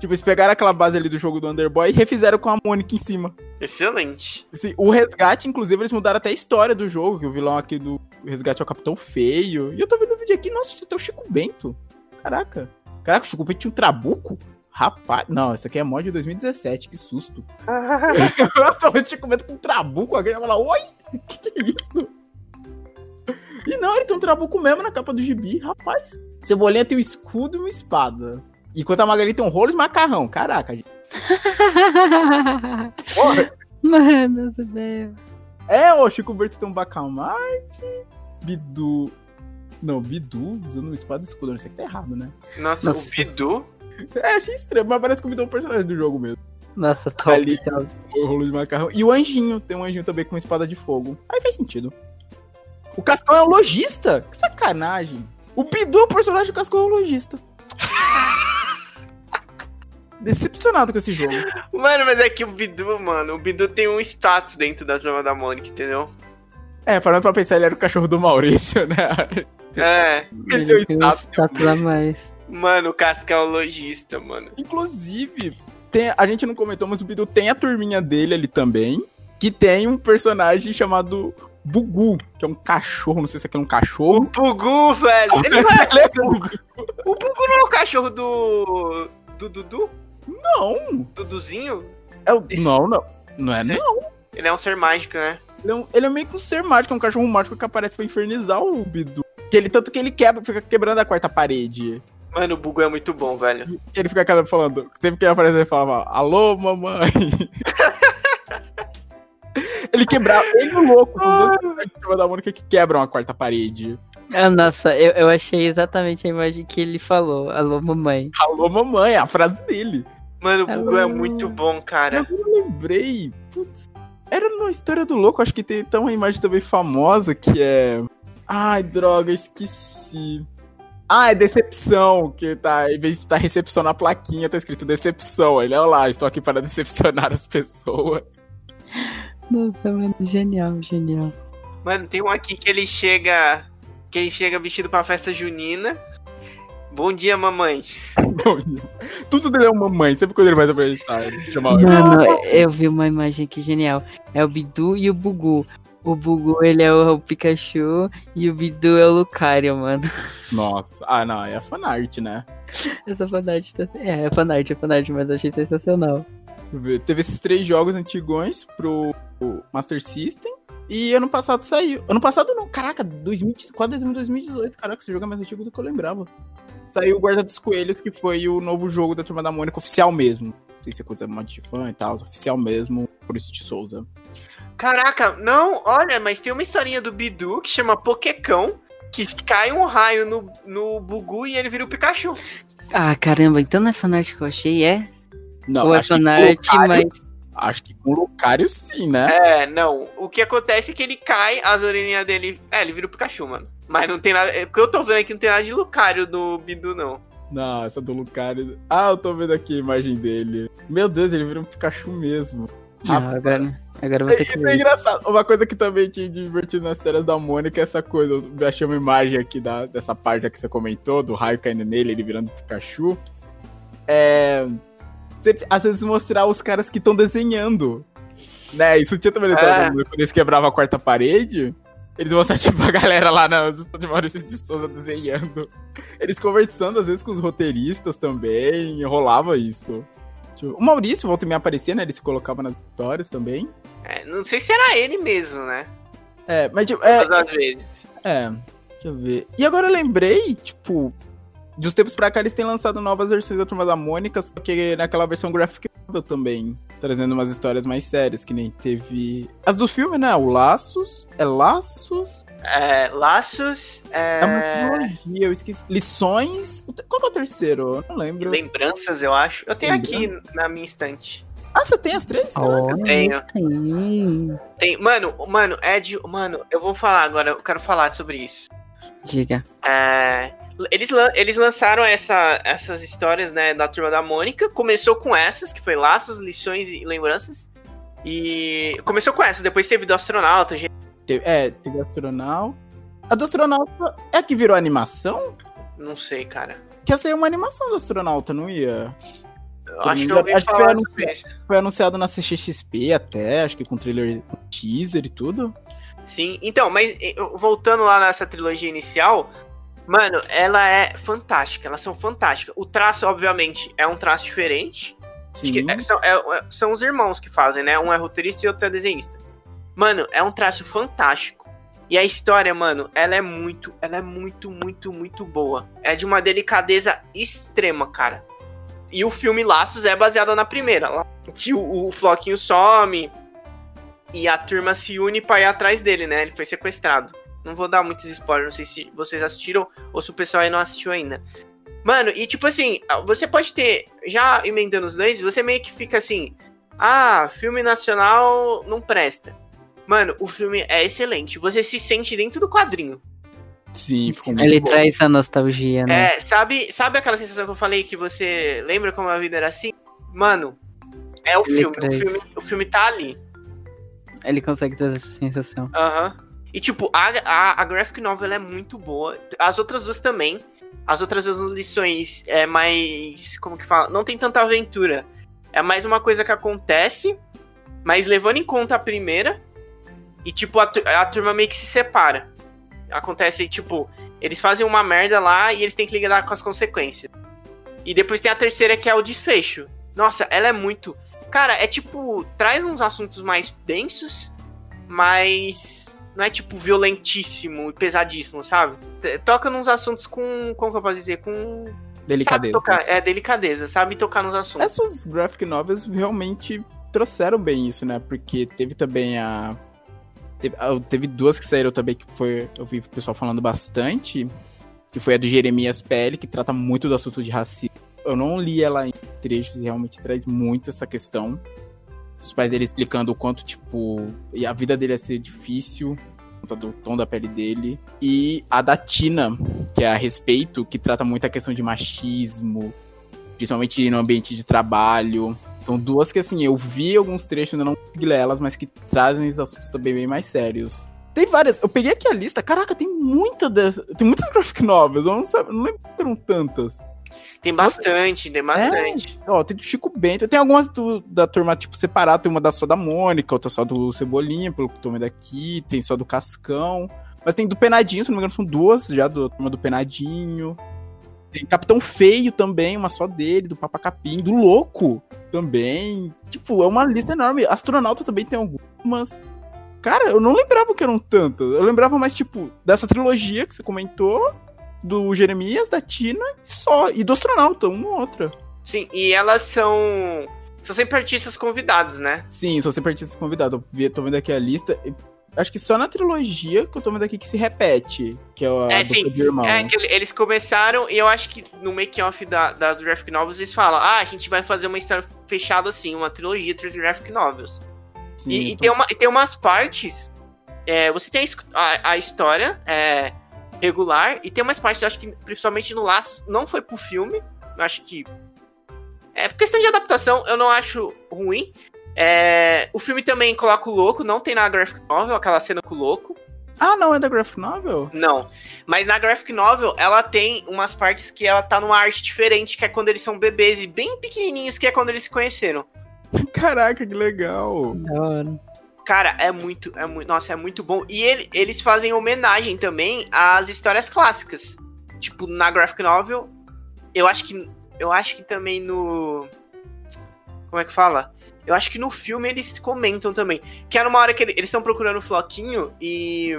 Tipo, eles pegaram aquela base ali do jogo do Underboy e refizeram com a Mônica em cima.
Excelente.
O resgate, inclusive, eles mudaram até a história do jogo, que o vilão aqui do resgate é o Capitão Feio. E eu tô vendo o vídeo aqui, nossa, tem o Chico Bento. Caraca. Caraca, o Chico Bento tinha um trabuco? Rapaz, não, isso aqui é mod de 2017, que susto. eu tô vendo o Chico Bento com um trabuco, alguém vai falar, oi, que que é isso? E não, ele tem um trabuco mesmo na capa do gibi, rapaz. Cebolinha tem um escudo e uma espada. Enquanto a Magali tem um rolo de macarrão. Caraca, gente. Porra.
Mano, Deus.
É, o Chico Berto tem um Bacamarte. Bidu. Não, Bidu usando uma espada e escudo. Não sei que tá errado, né?
Nossa, Nossa. o Bidu.
É, achei estranho, mas parece que o Bidu é um personagem do jogo mesmo.
Nossa, top.
Ali, o rolo de macarrão. E o anjinho, tem um anjinho também com uma espada de fogo. Aí faz sentido. O Cascão é o lojista? Que sacanagem. O Bidu é o personagem do Cascão é o lojista decepcionado com esse jogo.
Mano, mas é que o Bidu, mano, o Bidu tem um status dentro da Turma da Mônica, entendeu?
É, parando pra pensar, ele era o cachorro do Maurício, né?
É.
Ele, ele tem um status, status a mais.
Mano, o Casca é o lojista, mano.
Inclusive, tem, a gente não comentou, mas o Bidu tem a turminha dele ali também, que tem um personagem chamado Bugu, que é um cachorro, não sei se aqui é um cachorro.
O Bugu, velho. Ele não é... o Bugu não é o cachorro do. do Dudu?
Não.
Duduzinho?
É o... Esse... Não, não. Não é, não.
Ele é um ser mágico, né?
Ele é, um... ele é meio que um ser mágico, é um cachorro mágico que aparece pra infernizar o Bidu. Que ele, tanto que ele quebra, fica quebrando a quarta parede.
Mano, o Bugu é muito bom, velho.
Ele fica falando, sempre que ele aparece, ele falava, alô, mamãe. ele quebrava, ele é louco, os da Mônica que quebram a quarta parede.
Ah, nossa, eu, eu achei exatamente a imagem que ele falou. Alô, mamãe.
Alô, mamãe, a frase dele.
Mano, o Bugu é muito bom, cara.
Eu lembrei. Putz. Era numa história do louco, acho que tem então uma imagem também famosa que é. Ai, droga, esqueci. Ah, é decepção, que tá, em vez de estar tá recepção na plaquinha, tá escrito decepção. Ele, olha lá, estou aqui para decepcionar as pessoas.
Nossa, mano, genial, genial.
Mano, tem um aqui que ele chega que ele chega vestido pra festa junina. Bom dia, mamãe. Bom dia.
Tudo dele é uma mamãe, sempre quando ele vai apresentar, ele chama
Mano, eu vi uma imagem aqui genial. É o Bidu e o Bugu. O Bugu, ele é o Pikachu e o Bidu é o Lucario, mano.
Nossa. Ah, não, é fanart, né?
Essa fanart tá... É, é fanart, é fanart, mas eu achei sensacional.
Teve esses três jogos antigões pro Master System. E ano passado saiu. Ano passado não, caraca, 2000, quase 2018. Caraca, esse jogo é mais antigo do que eu lembrava. Saiu o Guarda dos Coelhos, que foi o novo jogo da Turma da Mônica oficial mesmo. Não sei se é coisa mod de fã e tal, oficial mesmo, por isso de Souza.
Caraca, não, olha, mas tem uma historinha do Bidu que chama Pokécão, que cai um raio no, no Bugu e ele vira o Pikachu.
Ah, caramba, então não é fanart que eu achei, é?
Não,
Ou é fanart, mas
Acho que com o Lucario sim, né?
É, não. O que acontece é que ele cai, as orelhinhas dele. É, ele vira o Pikachu, mano. Mas não tem nada. O que eu tô vendo aqui não tem nada de Lucario do Bidu, não.
Não, essa do Lucario. Ah, eu tô vendo aqui a imagem dele. Meu Deus, ele vira um Pikachu mesmo.
Ah, agora, agora vou ter que
Isso ver. é engraçado. Uma coisa que também tinha divertido nas telas da Mônica é essa coisa. Eu achei uma imagem aqui da, dessa parte que você comentou, do raio caindo nele, ele virando Pikachu. É sempre, às vezes mostrar os caras que estão desenhando. Né? Isso tinha também no é. quando eles quebravam a quarta parede. Eles mostravam, tipo, a galera lá na de Maurício de Souza desenhando. Eles conversando, às vezes, com os roteiristas também. Rolava isso. O Maurício, volta e me aparecia, né? Ele se colocava nas histórias também.
É, não sei se era ele mesmo, né?
É, mas tipo. É,
às vezes.
É, deixa eu ver. E agora eu lembrei, tipo, de uns tempos pra cá, eles têm lançado novas versões da Turma da Mônica, só que naquela versão graphic novel também. Trazendo umas histórias mais sérias, que nem teve. As do filme, né? O Laços. É Laços?
É. Laços. É,
é uma trilogia, eu esqueci. Lições. Qual é o terceiro? Eu não lembro.
Lembranças, eu acho. Eu tenho aqui na minha estante.
Ah, você tem as três?
Oh,
eu tenho. Tem. tem. Mano, mano, Ed, mano, eu vou falar agora, eu quero falar sobre isso.
Diga.
É, eles, eles lançaram essa, essas histórias, né, da Turma da Mônica. Começou com essas, que foi Laços, Lições e Lembranças. E começou com essa, depois teve do Astronauta. Gente...
É, teve Astronauta. A do Astronauta é a que virou animação?
Não sei, cara.
Que essa aí é uma animação do Astronauta, não ia?
acho que, eu acho que foi,
anunciado, foi anunciado na CXXP até, acho que com trailer, com teaser e tudo.
Sim, então, mas voltando lá nessa trilogia inicial, mano, ela é fantástica, elas são fantásticas. O traço, obviamente, é um traço diferente. Sim. É, são, é, é, são os irmãos que fazem, né? Um é roteirista e outro é desenhista. Mano, é um traço fantástico. E a história, mano, ela é muito, ela é muito, muito, muito boa. É de uma delicadeza extrema, cara. E o filme Laços é baseado na primeira, que o, o Floquinho some e a turma se une pra ir atrás dele, né? Ele foi sequestrado. Não vou dar muitos spoilers, não sei se vocês assistiram ou se o pessoal aí não assistiu ainda. Mano, e tipo assim, você pode ter, já emendando os dois, você meio que fica assim, ah, filme nacional não presta. Mano, o filme é excelente, você se sente dentro do quadrinho.
Sim,
ficou muito Ele bom. traz a nostalgia, né?
É, sabe, sabe aquela sensação que eu falei que você lembra como a vida era assim? Mano, é o filme, o filme, o filme tá ali.
Ele consegue trazer essa sensação.
Aham. Uhum. E tipo, a, a, a graphic novel é muito boa. As outras duas também. As outras duas lições é mais. Como que fala? Não tem tanta aventura. É mais uma coisa que acontece, mas levando em conta a primeira. E tipo, a, a turma meio que se separa acontece, tipo, eles fazem uma merda lá e eles têm que lidar com as consequências. E depois tem a terceira que é o desfecho. Nossa, ela é muito. Cara, é tipo, traz uns assuntos mais densos, mas não é tipo violentíssimo e pesadíssimo, sabe? Toca nos assuntos com. Como que eu posso dizer? Com.
Delicadeza.
Tocar, é, delicadeza, sabe tocar nos assuntos.
Essas graphic novels realmente trouxeram bem isso, né? Porque teve também a Teve, ah, teve, duas que saíram também que foi. Eu vi o pessoal falando bastante. Que foi a do Jeremias Pele, que trata muito do assunto de racismo. Eu não li ela em trechos e realmente traz muito essa questão. Os pais dele explicando o quanto, tipo, a vida dele ia ser difícil, conta do tom da pele dele. E a da Tina, que é a respeito, que trata muito a questão de machismo, principalmente no ambiente de trabalho. São duas que, assim, eu vi alguns trechos, ainda não consegui ler elas, mas que trazem os assuntos também bem mais sérios. Tem várias. Eu peguei aqui a lista. Caraca, tem muita dessas. Tem muitas graphic novels. Eu não, sabe, não lembro que eram tantas.
Tem bastante, tem bastante.
É, ó, tem do Chico Bento. Tem algumas do, da turma, tipo, separada. Tem uma da só da Mônica, outra só do Cebolinha, pelo que eu tomei daqui. Tem só do Cascão. Mas tem do Penadinho, se não me engano, são duas já da turma do Penadinho. Tem Capitão Feio também, uma só dele, do Papa Capim, do Louco também. Tipo, é uma lista enorme. Astronauta também tem algumas. Cara, eu não lembrava que eram tantas. Eu lembrava mais, tipo, dessa trilogia que você comentou, do Jeremias, da Tina, só. E do Astronauta, uma ou outra.
Sim, e elas são. São sempre artistas convidados, né?
Sim, são sempre artistas convidados. Eu tô vendo aqui a lista acho que só na trilogia que eu tô vendo aqui que se repete, que é o
é, sim. de irmão. É que eles começaram, e eu acho que no make-off da, das graphic novels eles falam, ah, a gente vai fazer uma história fechada assim, uma trilogia, três graphic novels. Sim, e, então... e, tem uma, e tem umas partes, é, você tem a, a história é, regular, e tem umas partes, eu acho que principalmente no Laço, não foi pro filme, eu acho que... É, por questão de adaptação, eu não acho ruim, é, o filme também coloca o louco, não tem na graphic novel aquela cena com o louco.
Ah, não é da graphic novel?
Não. Mas na graphic novel, ela tem umas partes que ela tá numa arte diferente, que é quando eles são bebês e bem pequenininhos, que é quando eles se conheceram.
Caraca, que legal.
Cara, é muito, é muito, nossa, é muito bom. E ele, eles fazem homenagem também às histórias clássicas. Tipo, na graphic novel, eu acho que eu acho que também no como é que fala? Eu acho que no filme eles comentam também. Que é numa hora que eles estão procurando o Floquinho e.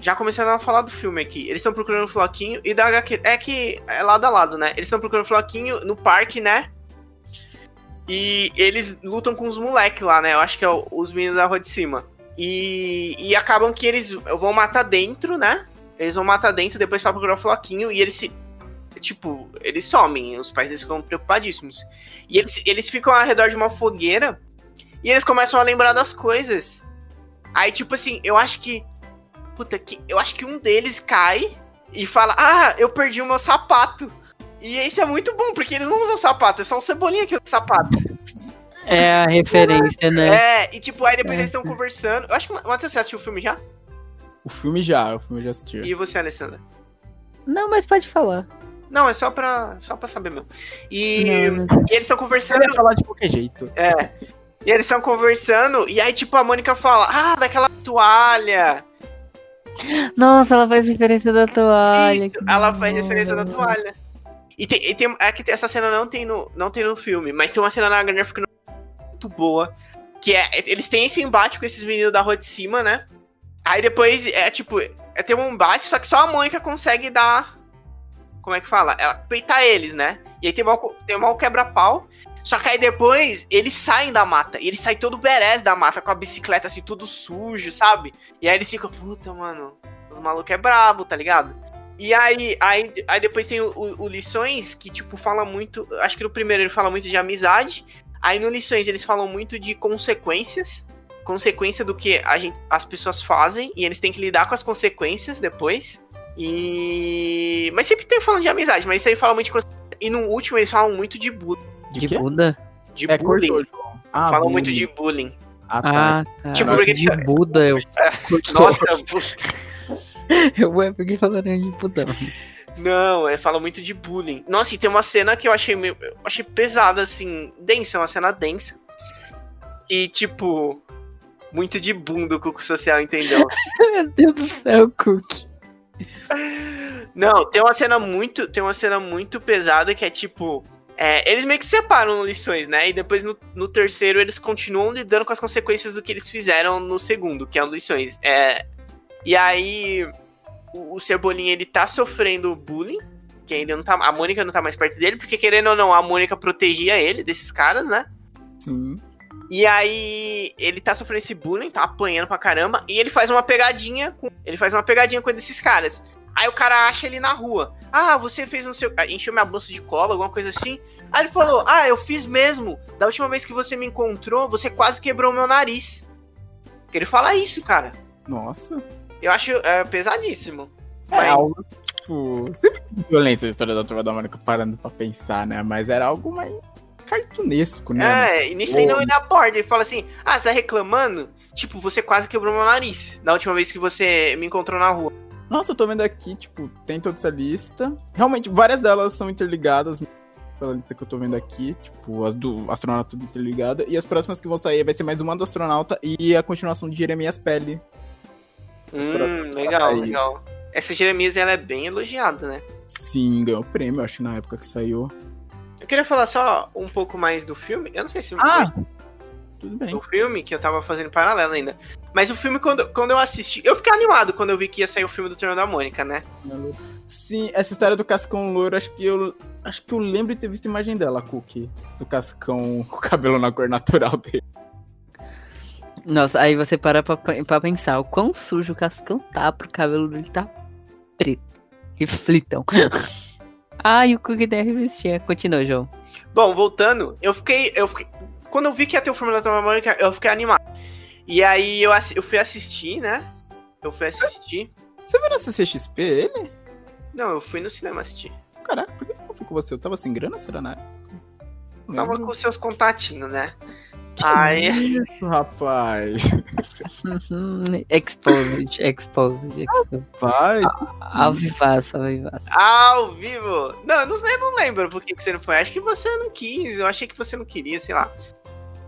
Já começando a falar do filme aqui. Eles estão procurando o Floquinho e da HQ. É que é lado a lado, né? Eles estão procurando o Floquinho no parque, né? E eles lutam com os moleques lá, né? Eu acho que é os meninos da rua de cima. E, e acabam que eles vão matar dentro, né? Eles vão matar dentro, depois pra procurar o Floquinho e eles se. Tipo, eles somem, os pais deles ficam preocupadíssimos. E eles, eles ficam ao redor de uma fogueira e eles começam a lembrar das coisas. Aí, tipo assim, eu acho que. Puta, que, eu acho que um deles cai e fala: Ah, eu perdi o meu sapato. E isso é muito bom, porque eles não usam sapato, é só o Cebolinha que usa sapato.
É a referência, né?
É, e tipo, aí depois é. eles estão conversando. Eu acho que. Matheus, você assistiu o filme já?
O filme já, o filme já assistiu.
E você, Alessandra?
Não, mas pode falar.
Não, é só pra, só pra saber mesmo. E, não, e eles estão conversando. Eu
ia falar de qualquer jeito.
É. E eles estão conversando, e aí, tipo, a Mônica fala: Ah, daquela toalha.
Nossa, ela faz referência da toalha. Isso,
ela faz referência da toalha. E tem, e tem é que essa cena não tem, no, não tem no filme, mas tem uma cena na Garner muito boa. Que é. Eles têm esse embate com esses meninos da rua de cima, né? Aí depois é tipo. É ter um embate, só que só a Mônica consegue dar. Como é que fala? Ela peitar eles, né? E aí tem mal, tem mal quebra-pau. Só que aí depois eles saem da mata. E eles saem todo berés da mata com a bicicleta assim, tudo sujo, sabe? E aí eles ficam, puta, mano, os malucos é brabo, tá ligado? E aí, aí, aí depois tem o, o, o, Lições, que, tipo, fala muito. Acho que no primeiro ele fala muito de amizade. Aí no Lições eles falam muito de consequências. Consequência do que a gente, as pessoas fazem. E eles têm que lidar com as consequências depois. E. Mas sempre tem falando de amizade, mas isso aí fala muito de consequências. E no último eles falam muito de Buda.
De, de Buda?
De é, bullying. Cortou, ah, falam bullying. muito de bullying.
Ah, tá. Ah, tá. Tipo, porque de Buda eu.
Nossa,
eu é porque falaram de putão.
Não, é, fala muito de bullying. Nossa, e tem uma cena que eu achei meio, eu achei pesada, assim, densa, uma cena densa. E, tipo, muito de bunda o Cuco Social, entendeu?
Meu Deus do céu, Cook.
Não, tem uma cena muito, tem uma cena muito pesada que é tipo, é, eles meio que separam lições, né? E depois no, no, terceiro eles continuam lidando com as consequências do que eles fizeram no segundo, que é o lições. É, e aí o, o Cebolinha ele tá sofrendo bullying, que ainda não tá, a Mônica não tá mais perto dele, porque querendo ou não, a Mônica protegia ele desses caras, né?
Sim.
E aí ele tá sofrendo esse bullying, tá apanhando pra caramba, e ele faz uma pegadinha com, ele faz uma pegadinha com esses caras. Aí o cara acha ele na rua. Ah, você fez um seu. Encheu minha bolsa de cola, alguma coisa assim. Aí ele falou: Ah, eu fiz mesmo. Da última vez que você me encontrou, você quase quebrou meu nariz. Ele fala isso, cara.
Nossa.
Eu acho é, pesadíssimo.
É mas... algo, tipo, sempre tem violência a história da Turma da Mônica parando pra pensar, né? Mas era algo mais cartunesco,
né? É, e nisso aí não ele aborda. Ele fala assim: Ah, você tá reclamando? Tipo, você quase quebrou meu nariz da última vez que você me encontrou na rua.
Nossa, eu tô vendo aqui, tipo, tem toda essa lista. Realmente, várias delas são interligadas pela lista que eu tô vendo aqui. Tipo, as do astronauta tudo interligada. E as próximas que vão sair vai ser mais uma do astronauta e a continuação de Jeremias Pele.
Hum, legal, legal. Essa Jeremias, ela é bem elogiada, né?
Sim, ganhou prêmio, acho, na época que saiu.
Eu queria falar só um pouco mais do filme. Eu não sei se...
Ah! Tudo bem.
Do filme, que eu tava fazendo paralelo ainda. Mas o filme, quando, quando eu assisti... Eu fiquei animado quando eu vi que ia sair o filme do Turno da Mônica, né?
Sim, essa história do Cascão Louro, acho que eu... Acho que eu lembro de ter visto a imagem dela, Cookie. Do Cascão com o cabelo na cor natural dele.
Nossa, aí você para pra, pra pensar o quão sujo o Cascão tá pro cabelo dele tá preto. Reflitam. Ai, o Cookie da revistinha. Continua, João.
Bom, voltando, eu fiquei, eu fiquei. Quando eu vi que ia ter o filme da Turma Mônica, eu fiquei animado. E aí eu, eu fui assistir, né? Eu fui assistir.
Você viu na CCXP ele?
Não, eu fui no cinema assistir.
Caraca, por que eu fui com você? Eu tava sem grana, será na época?
Tava com seus contatinhos, né?
Aí... Isso, rapaz.
exposed, exposed, exposed.
Vai.
Ao vivaço, ao vivaço.
Ao vivo. Não, não, eu não lembro por que você não foi. Acho que você não quis. Eu achei que você não queria, sei lá.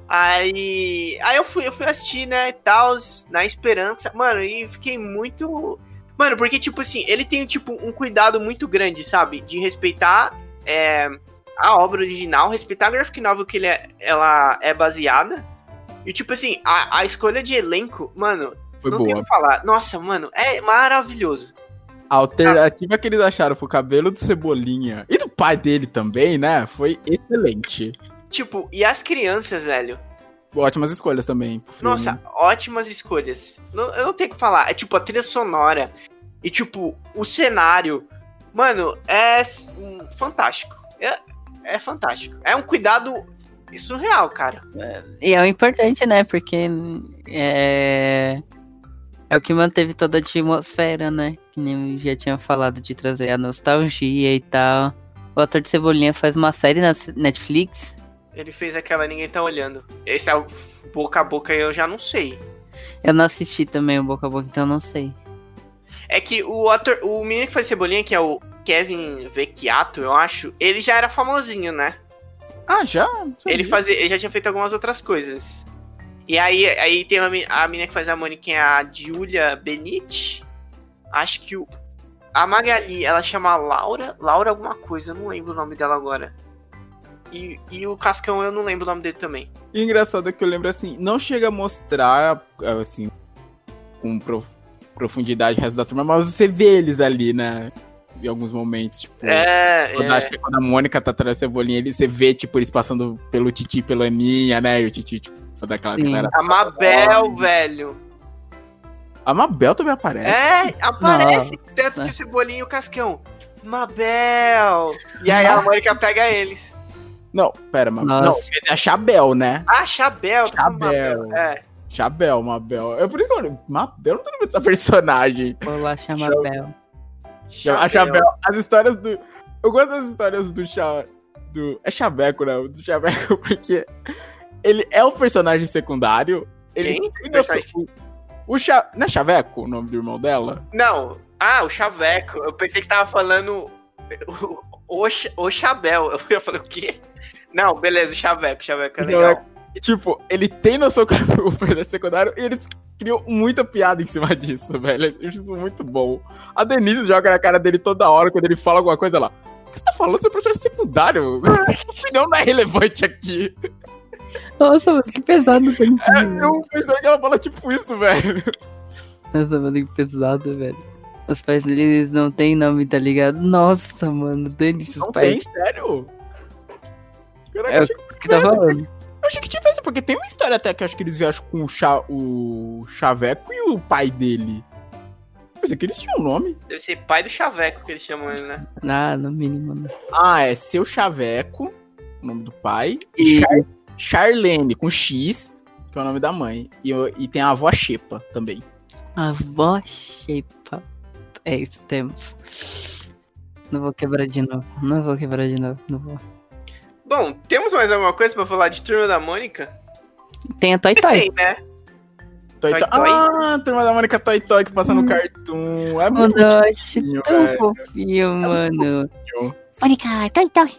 Aí, aí eu fui, eu fui assistir, né, e tal, na esperança. Mano, e fiquei muito. Mano, porque, tipo assim, ele tem, tipo, um cuidado muito grande, sabe? De respeitar é, a obra original, respeitar a graphic novel que ele é, ela é baseada. E, tipo assim, a, a escolha de elenco, mano,
foi
não
boa.
tem o que falar. Nossa, mano, é maravilhoso.
A alternativa que eles acharam foi o cabelo do Cebolinha. E do pai dele também, né? Foi excelente.
Tipo, e as crianças, velho?
Ótimas escolhas também.
Nossa, ótimas escolhas. Não, eu não tenho o que falar. É tipo a trilha sonora. E tipo, o cenário. Mano, é fantástico. É, é fantástico. É um cuidado surreal, cara.
É, e é o importante, né? Porque é, É o que manteve toda a atmosfera, né? Que nem eu já tinha falado de trazer a nostalgia e tal. O ator de Cebolinha faz uma série na Netflix.
Ele fez aquela Ninguém Tá Olhando. Esse é o boca a boca eu já não sei.
Eu não assisti também o boca a boca, então eu não sei.
É que o ator, o menino que faz Cebolinha, que é o Kevin Vecchiato, eu acho, ele já era famosinho, né?
Ah, já?
Ele, fazia, ele já tinha feito algumas outras coisas. E aí, aí tem uma, a menina que faz a Mônica, que é a Julia Benite. Acho que o, a Magali, ela chama Laura, Laura alguma coisa, eu não lembro o nome dela agora. E, e o Cascão, eu não lembro o nome dele também.
E engraçado é que eu lembro assim, não chega a mostrar, assim, com prof, profundidade o resto da turma, mas você vê eles ali, né? Em alguns momentos, tipo.
É,
quando,
é.
Acho que quando a Mônica tá atrás da cebolinha, ele, você vê, tipo, eles passando pelo Titi pela Aninha, né? E o Titi, tipo, daquela galera.
A Mabel, velho.
A Mabel também aparece.
É, aparece tanto
Nossa.
que o Cebolinha e o Cascão. Mabel! E aí a Mônica pega eles.
Não, pera, Mabel.
Nossa.
Não, quer dizer, a Chabel, né?
Ah, Chabel. tá
Chabel.
Mabel. É.
Chabel, Mabel. É por isso que eu Mabel não tô lembrando dessa personagem.
Vou lá chamar
Show.
Bel.
A Chabel, as histórias do. Eu gosto das histórias do Cha... do É Chaveco, não, do Chaveco, porque ele é o personagem secundário. Ele
Quem?
O, o Cha... Não é Chaveco o nome do irmão dela?
Não. Ah, o Chaveco. Eu pensei que você tava falando o, o, o Chabel. Eu ia falar o quê? Não, beleza, o Chaveco. O Chaveco é legal.
Tipo, ele tem noção que é o personagem secundário e eles criam muita piada em cima disso, velho. Eu acho isso muito bom. A Denise joga na cara dele toda hora quando ele fala alguma coisa lá. O que você tá falando? Você é personagem secundário? Não, não é relevante aqui.
Nossa, mano, que pesado,
É, eu pensando que ela fala tipo isso, velho.
Nossa, mano, que pesado, velho. Os pais deles não tem nome, tá ligado? Nossa, mano, dane-se os
Não tem,
pais.
sério? Caraca,
É o
achei,
que tá falando.
Eu achei que isso, porque tem uma história até que eu acho que eles viajam com o, Cha, o Chaveco e o pai dele. Pensei que eles tinham um nome.
Deve ser pai do Chaveco que eles chamam ele, né?
Ah, no mínimo, né?
Ah, é seu Chaveco, o nome do pai.
E-
Char, Charlene, com X, que é o nome da mãe. E, e tem a avó Xepa também.
Avó Shepa. É isso, temos. Não vou quebrar de novo. Não vou quebrar de novo. Não vou.
Bom, temos mais alguma coisa pra falar de Turma da Mônica?
Tem a Toy Toy.
Tem, né?
Toy,
Toy?
Ah, turma da Mônica Toy Toy que passa no
Hum.
Cartoon. É muito
Mano,
bonitinho,
tão
velho.
fofinho, mano.
bonitinho.
Mônica, Toy Toy.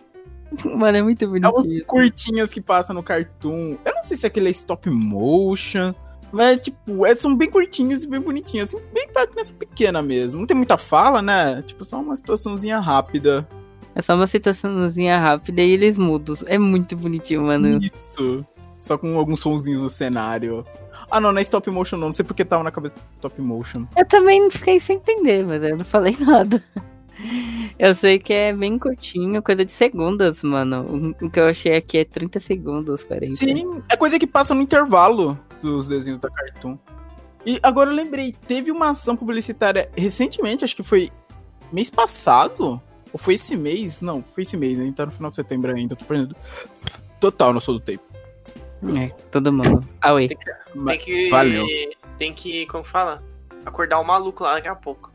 Mano, é muito
É uns
bonitinho.
curtinhas que passam no Cartoon. Eu não sei se aquele é stop motion. Mas, tipo, é, são bem curtinhos e bem bonitinhos. Assim, bem pra criança pequena mesmo. Não tem muita fala, né? Tipo, só uma situaçãozinha rápida.
É só uma situaçãozinha rápida e eles mudam. É muito bonitinho, mano.
Isso. Só com alguns sonzinhos do cenário. Ah, não, não é stop motion, não. Não sei porque tava na cabeça stop motion.
Eu também fiquei sem entender, mas eu não falei nada. Eu sei que é bem curtinho, coisa de segundos, mano. O que eu achei aqui é 30 segundos, 40.
Sim, é coisa que passa no intervalo dos desenhos da Cartoon. E agora eu lembrei, teve uma ação publicitária recentemente, acho que foi mês passado. Ou foi esse mês? Não, foi esse mês, a gente tá no final de setembro ainda, tô perdendo. Total, não sou do tempo.
É, todo mundo. Aue.
Mas-
Tem que.
valeu.
Tem que, como fala? Acordar o maluco lá daqui a pouco.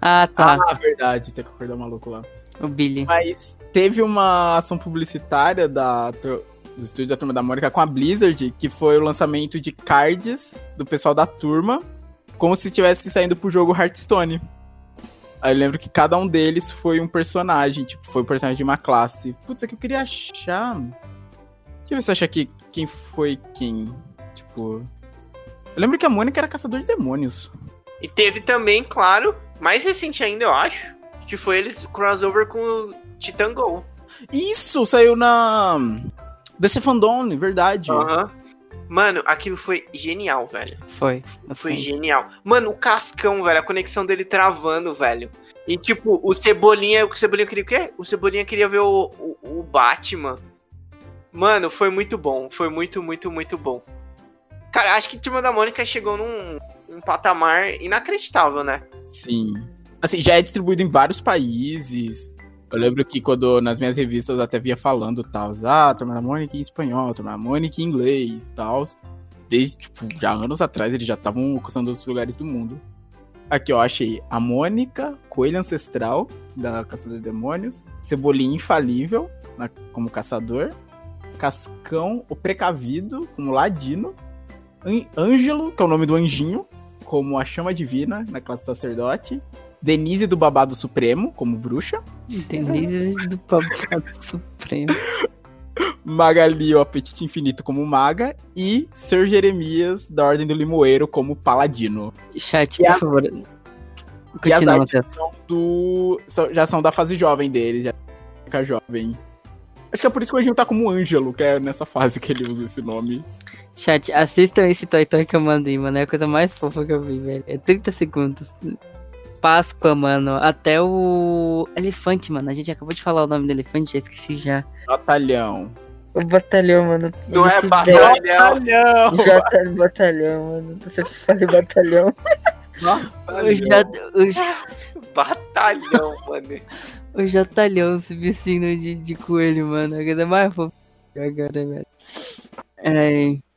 Ah, tá.
Ah, verdade, tem que acordar o maluco lá.
O Billy.
Mas teve uma ação publicitária da, do estúdio da Turma da Mônica com a Blizzard, que foi o lançamento de cards do pessoal da turma, como se estivesse saindo pro jogo Hearthstone. Aí eu lembro que cada um deles foi um personagem, tipo, foi um personagem de uma classe. Putz, é que eu queria achar. Deixa eu ver se eu achar aqui quem foi quem. Tipo. Eu lembro que a Mônica era caçador de demônios.
E teve também, claro, mais recente ainda, eu acho, que foi eles crossover com o Titan Go.
Isso, saiu na. DC Fandom, verdade.
Aham. Mano, aquilo foi genial, velho.
Foi.
Foi
assim.
genial. Mano, o Cascão, velho, a conexão dele travando, velho. E tipo, o Cebolinha, o Cebolinha queria o quê? O Cebolinha queria ver o, o, o Batman. Mano, foi muito bom. Foi muito, muito, muito bom. Cara, acho que Turma da Mônica chegou num um patamar inacreditável, né?
Sim. Assim, já é distribuído em vários países. Eu lembro que quando nas minhas revistas eu até via falando tal, ah, Turma Mônica em espanhol, Turma Mônica em inglês tal. desde, tipo, já anos atrás eles já estavam alcançando outros lugares do mundo. Aqui, ó, achei a Mônica, Coelho Ancestral, da Caçador de Demônios, Cebolinha Infalível, na, como caçador, Cascão, o Precavido, como Ladino, Ângelo, que é o nome do anjinho, como a Chama Divina, na classe Sacerdote, Denise do Babado Supremo, como bruxa.
Denise do Babado Supremo.
Magali, o Apetite Infinito, como maga. E Sir Jeremias, da Ordem do Limoeiro, como paladino.
Chat, e por a... favor.
e as artes são do... já são da fase jovem deles, já fica jovem. Acho que é por isso que o Anjinho tá como Ângelo, que é nessa fase que ele usa esse nome.
Chat, assistam esse Toy Toy que eu mandei, mano. É a coisa mais fofa que eu vi, velho. É 30 segundos. Páscoa, mano. Até o elefante, mano. A gente acabou de falar o nome do elefante, já esqueci já.
Batalhão.
O batalhão, mano.
Não é batalhão.
Batalhão. J batalhão, mano. Você falei batalhão.
Batalhão. O J... O J... Batalhão, mano.
O Jatalhão se vestindo de, de coelho, mano. A coisa mais fofa agora, velho. É.